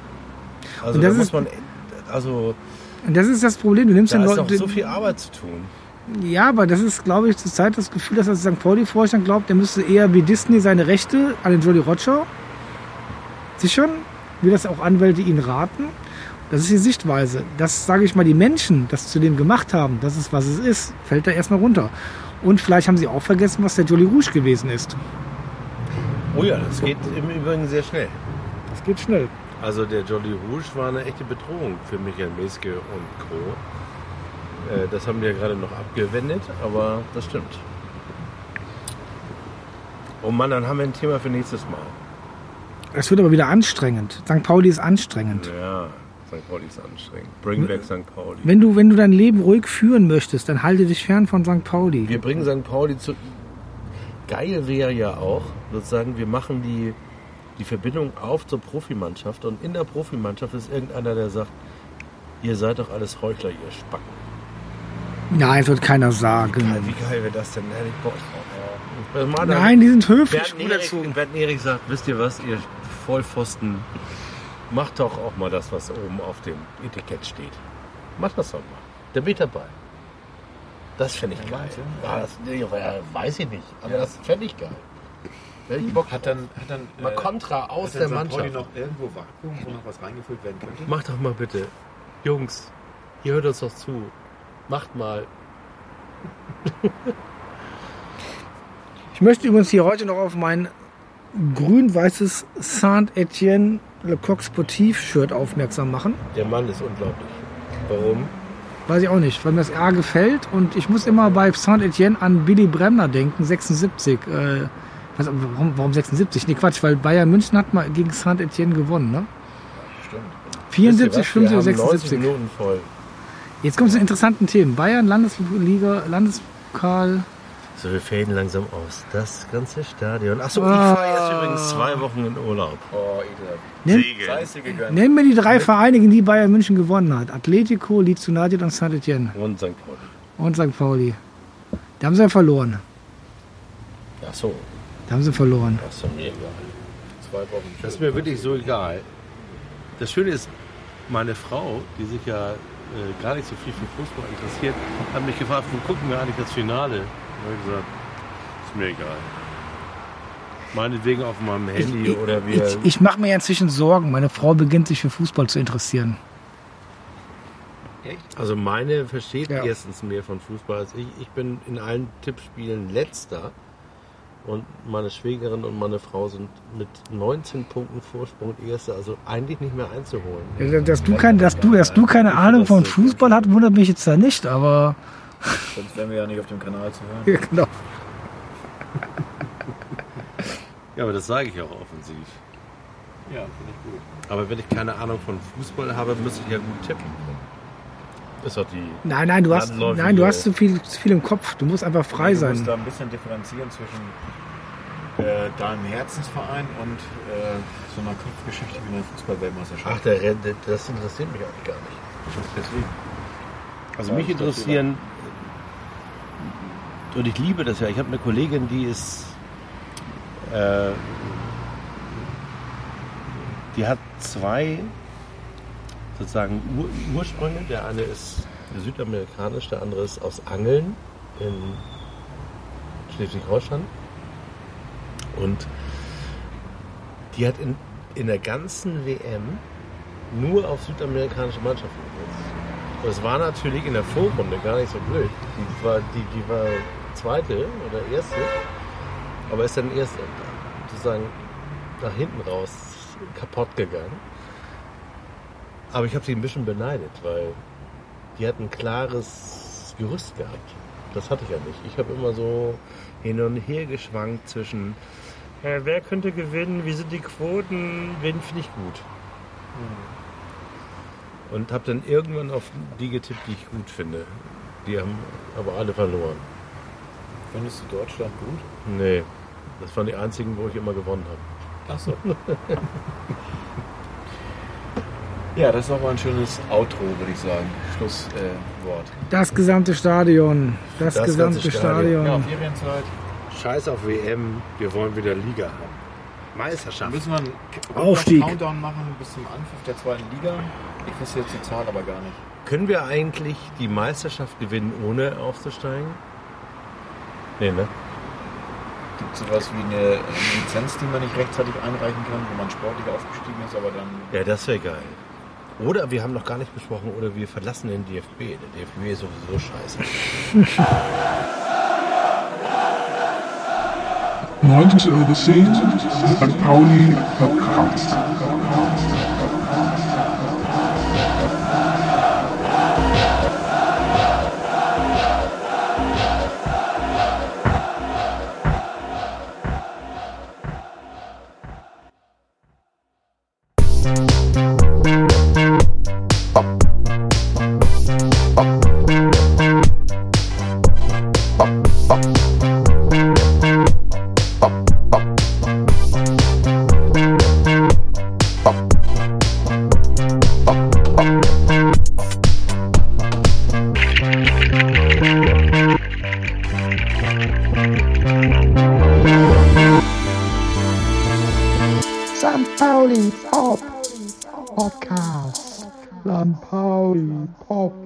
Also Und da das muss ist- man, also Und das ist das Problem. Du nimmst da den ist noch Leuten. so viel Arbeit zu tun. Ja, aber das ist, glaube ich, zurzeit das Gefühl, dass das St. Pauli-Vorstand glaubt, der müsste eher wie Disney seine Rechte an den Jolly Roger sichern, wie das auch Anwälte ihnen raten. Das ist die Sichtweise. Das, sage ich mal, die Menschen das zu dem gemacht haben, das ist, was es ist, fällt da erstmal runter. Und vielleicht haben sie auch vergessen, was der Jolly Rouge gewesen ist. Oh ja, das geht im Übrigen sehr schnell. Das geht schnell. Also der Jolly Rouge war eine echte Bedrohung für Michael Meske und Co. Äh, Das haben wir gerade noch abgewendet, aber das stimmt. Oh Mann, dann haben wir ein Thema für nächstes Mal. Es wird aber wieder anstrengend. St. Pauli ist anstrengend. Ja, St. Pauli ist anstrengend. Bring back St. Pauli. Wenn du, wenn du dein Leben ruhig führen möchtest, dann halte dich fern von St. Pauli. Wir bringen St. Pauli zu. Geil wäre ja auch, sozusagen, wir machen die, die Verbindung auf zur Profimannschaft und in der Profimannschaft ist irgendeiner, der sagt, ihr seid doch alles Heuchler, ihr Spacken. Nein, wird keiner sagen. Geil, wie geil wäre das denn? Hätte ich Bock drauf. Nein, die sind höflich. Erzogen. Erik, Bernd Erik sagt, wisst ihr was, ihr Vollpfosten, macht doch auch mal das, was oben auf dem Etikett steht. Macht das doch mal. Da bin ich dabei. Das fände ich geil. Ja, das nee, ja, weiß ich nicht, aber das fände ich geil. Ich Bock Hat dann, hat dann mal äh, Kontra aus hat der dann St. Pauli Mannschaft. noch irgendwo Vakuum, wo noch was reingefüllt werden könnte? Macht doch mal bitte. Jungs, ihr hört uns doch zu. Macht mal. Ich möchte übrigens hier heute noch auf mein grün-weißes Saint-Etienne Le Coq Sportif Shirt aufmerksam machen. Der Mann ist unglaublich. Warum? Weiß ich auch nicht, weil mir das A gefällt und ich muss immer bei Saint-Etienne an Billy Bremner denken, 76. Äh, was, warum, warum 76? Nee, Quatsch, weil Bayern München hat mal gegen Saint-Etienne gewonnen, ne? Stimmt. 74, Wisst ihr was? Wir 75, haben 90 76. Minuten voll. Jetzt kommt zu interessanten Themen. Bayern, Landesliga, Landespokal. So, wir faden langsam aus. Das ganze Stadion. Achso, ich Ah. fahre jetzt übrigens zwei Wochen in Urlaub. Oh, gegönnt. nenn mir die drei Vereine, gegen die Bayern München gewonnen hat. Atletico, Leeds United und Saint-Etienne. Und St. Pauli. Und St. Pauli. Da haben sie ja verloren. Achso, Da haben sie verloren. das ist mir egal. Zwei Wochen. Das ist mir wirklich so egal. Das Schöne ist, meine Frau, die sich ja äh, gar nicht so viel für Fußball interessiert, hat mich gefragt, wo gucken wir eigentlich das Finale? Und ich gesagt, ist mir egal. Meinetwegen auf meinem Handy ich, oder wir. ich, ich mache mir ja inzwischen Sorgen. Meine Frau beginnt sich für Fußball zu interessieren. also meine versteht Ja. erstens mehr von Fußball als ich. Ich bin in allen Tippspielen letzter. Und meine Schwägerin und meine Frau sind mit 19 Punkten Vorsprung Erste, also eigentlich nicht mehr einzuholen. Ja, Dass du, kein, dass du, dass du keine Ahnung von Fußball hast, wundert mich jetzt da nicht, aber Sonst wären wir ja nicht auf dem Kanal zu hören. ja, genau. Ja, aber das sage ich auch offensiv. Ja, finde ich gut. Aber wenn ich keine Ahnung von Fußball habe, müsste ich ja gut tippen können. Ist doch die. Nein, nein, du hast, nein, du hast zu viel, zu viel im Kopf. Du musst einfach frei du musst sein. da ein bisschen differenzieren zwischen äh, deinem Herzensverein und äh, so einer Kopfgeschichte wie einer Fußballweltmeisterschaft. Ach, der das interessiert mich eigentlich gar nicht. deswegen. Also Ja, mich interessieren. Und ich liebe das ja. Ich habe eine Kollegin, die ist. Äh, die hat zwei sozusagen Ur Ursprünge. Der eine ist südamerikanisch, der andere ist aus Angeln in Schleswig-Holstein. Und die hat in, in der ganzen WM nur auf südamerikanische Mannschaften gesetzt. Und es war natürlich in der Vorrunde gar nicht so blöd. Die war, die, die war zweite oder erste, aber ist dann erst sozusagen nach hinten raus kaputt gegangen. Aber ich habe sie ein bisschen beneidet, weil die hat ein klares Gerüst gehabt. Das hatte ich ja nicht. Ich habe immer so hin und her geschwankt zwischen, äh, wer könnte gewinnen, wie sind die Quoten, wen finde ich gut. Und habe dann irgendwann auf die getippt, die ich gut finde. Die haben aber alle verloren. Findest du Deutschland gut? Nee, das waren die einzigen, wo ich immer gewonnen habe. Achso. ja, das ist auch mal ein schönes Outro, würde ich sagen. Schlusswort. Äh. Das gesamte Stadion. Das, Das gesamte Stadion. Stadion. ja, Ferienzeit. Scheiß auf WM, wir wollen wieder Liga haben. Meisterschaft. Müssen wir einen Aufstieg. Countdown machen bis zum Anpfiff der zweiten Liga? Ich wüsste jetzt die Zahl aber gar nicht. Können wir eigentlich die Meisterschaft gewinnen, ohne aufzusteigen? Nee, ne? Gibt es sowas wie eine, eine Lizenz, die man nicht rechtzeitig einreichen kann, wo man sportlich aufgestiegen ist, aber dann. Ja, das wäre geil. Oder wir haben noch gar nicht besprochen, oder wir verlassen den DFB. Der DFB ist sowieso scheiße. Neuntes übersehen, St. Pauli verkratzt.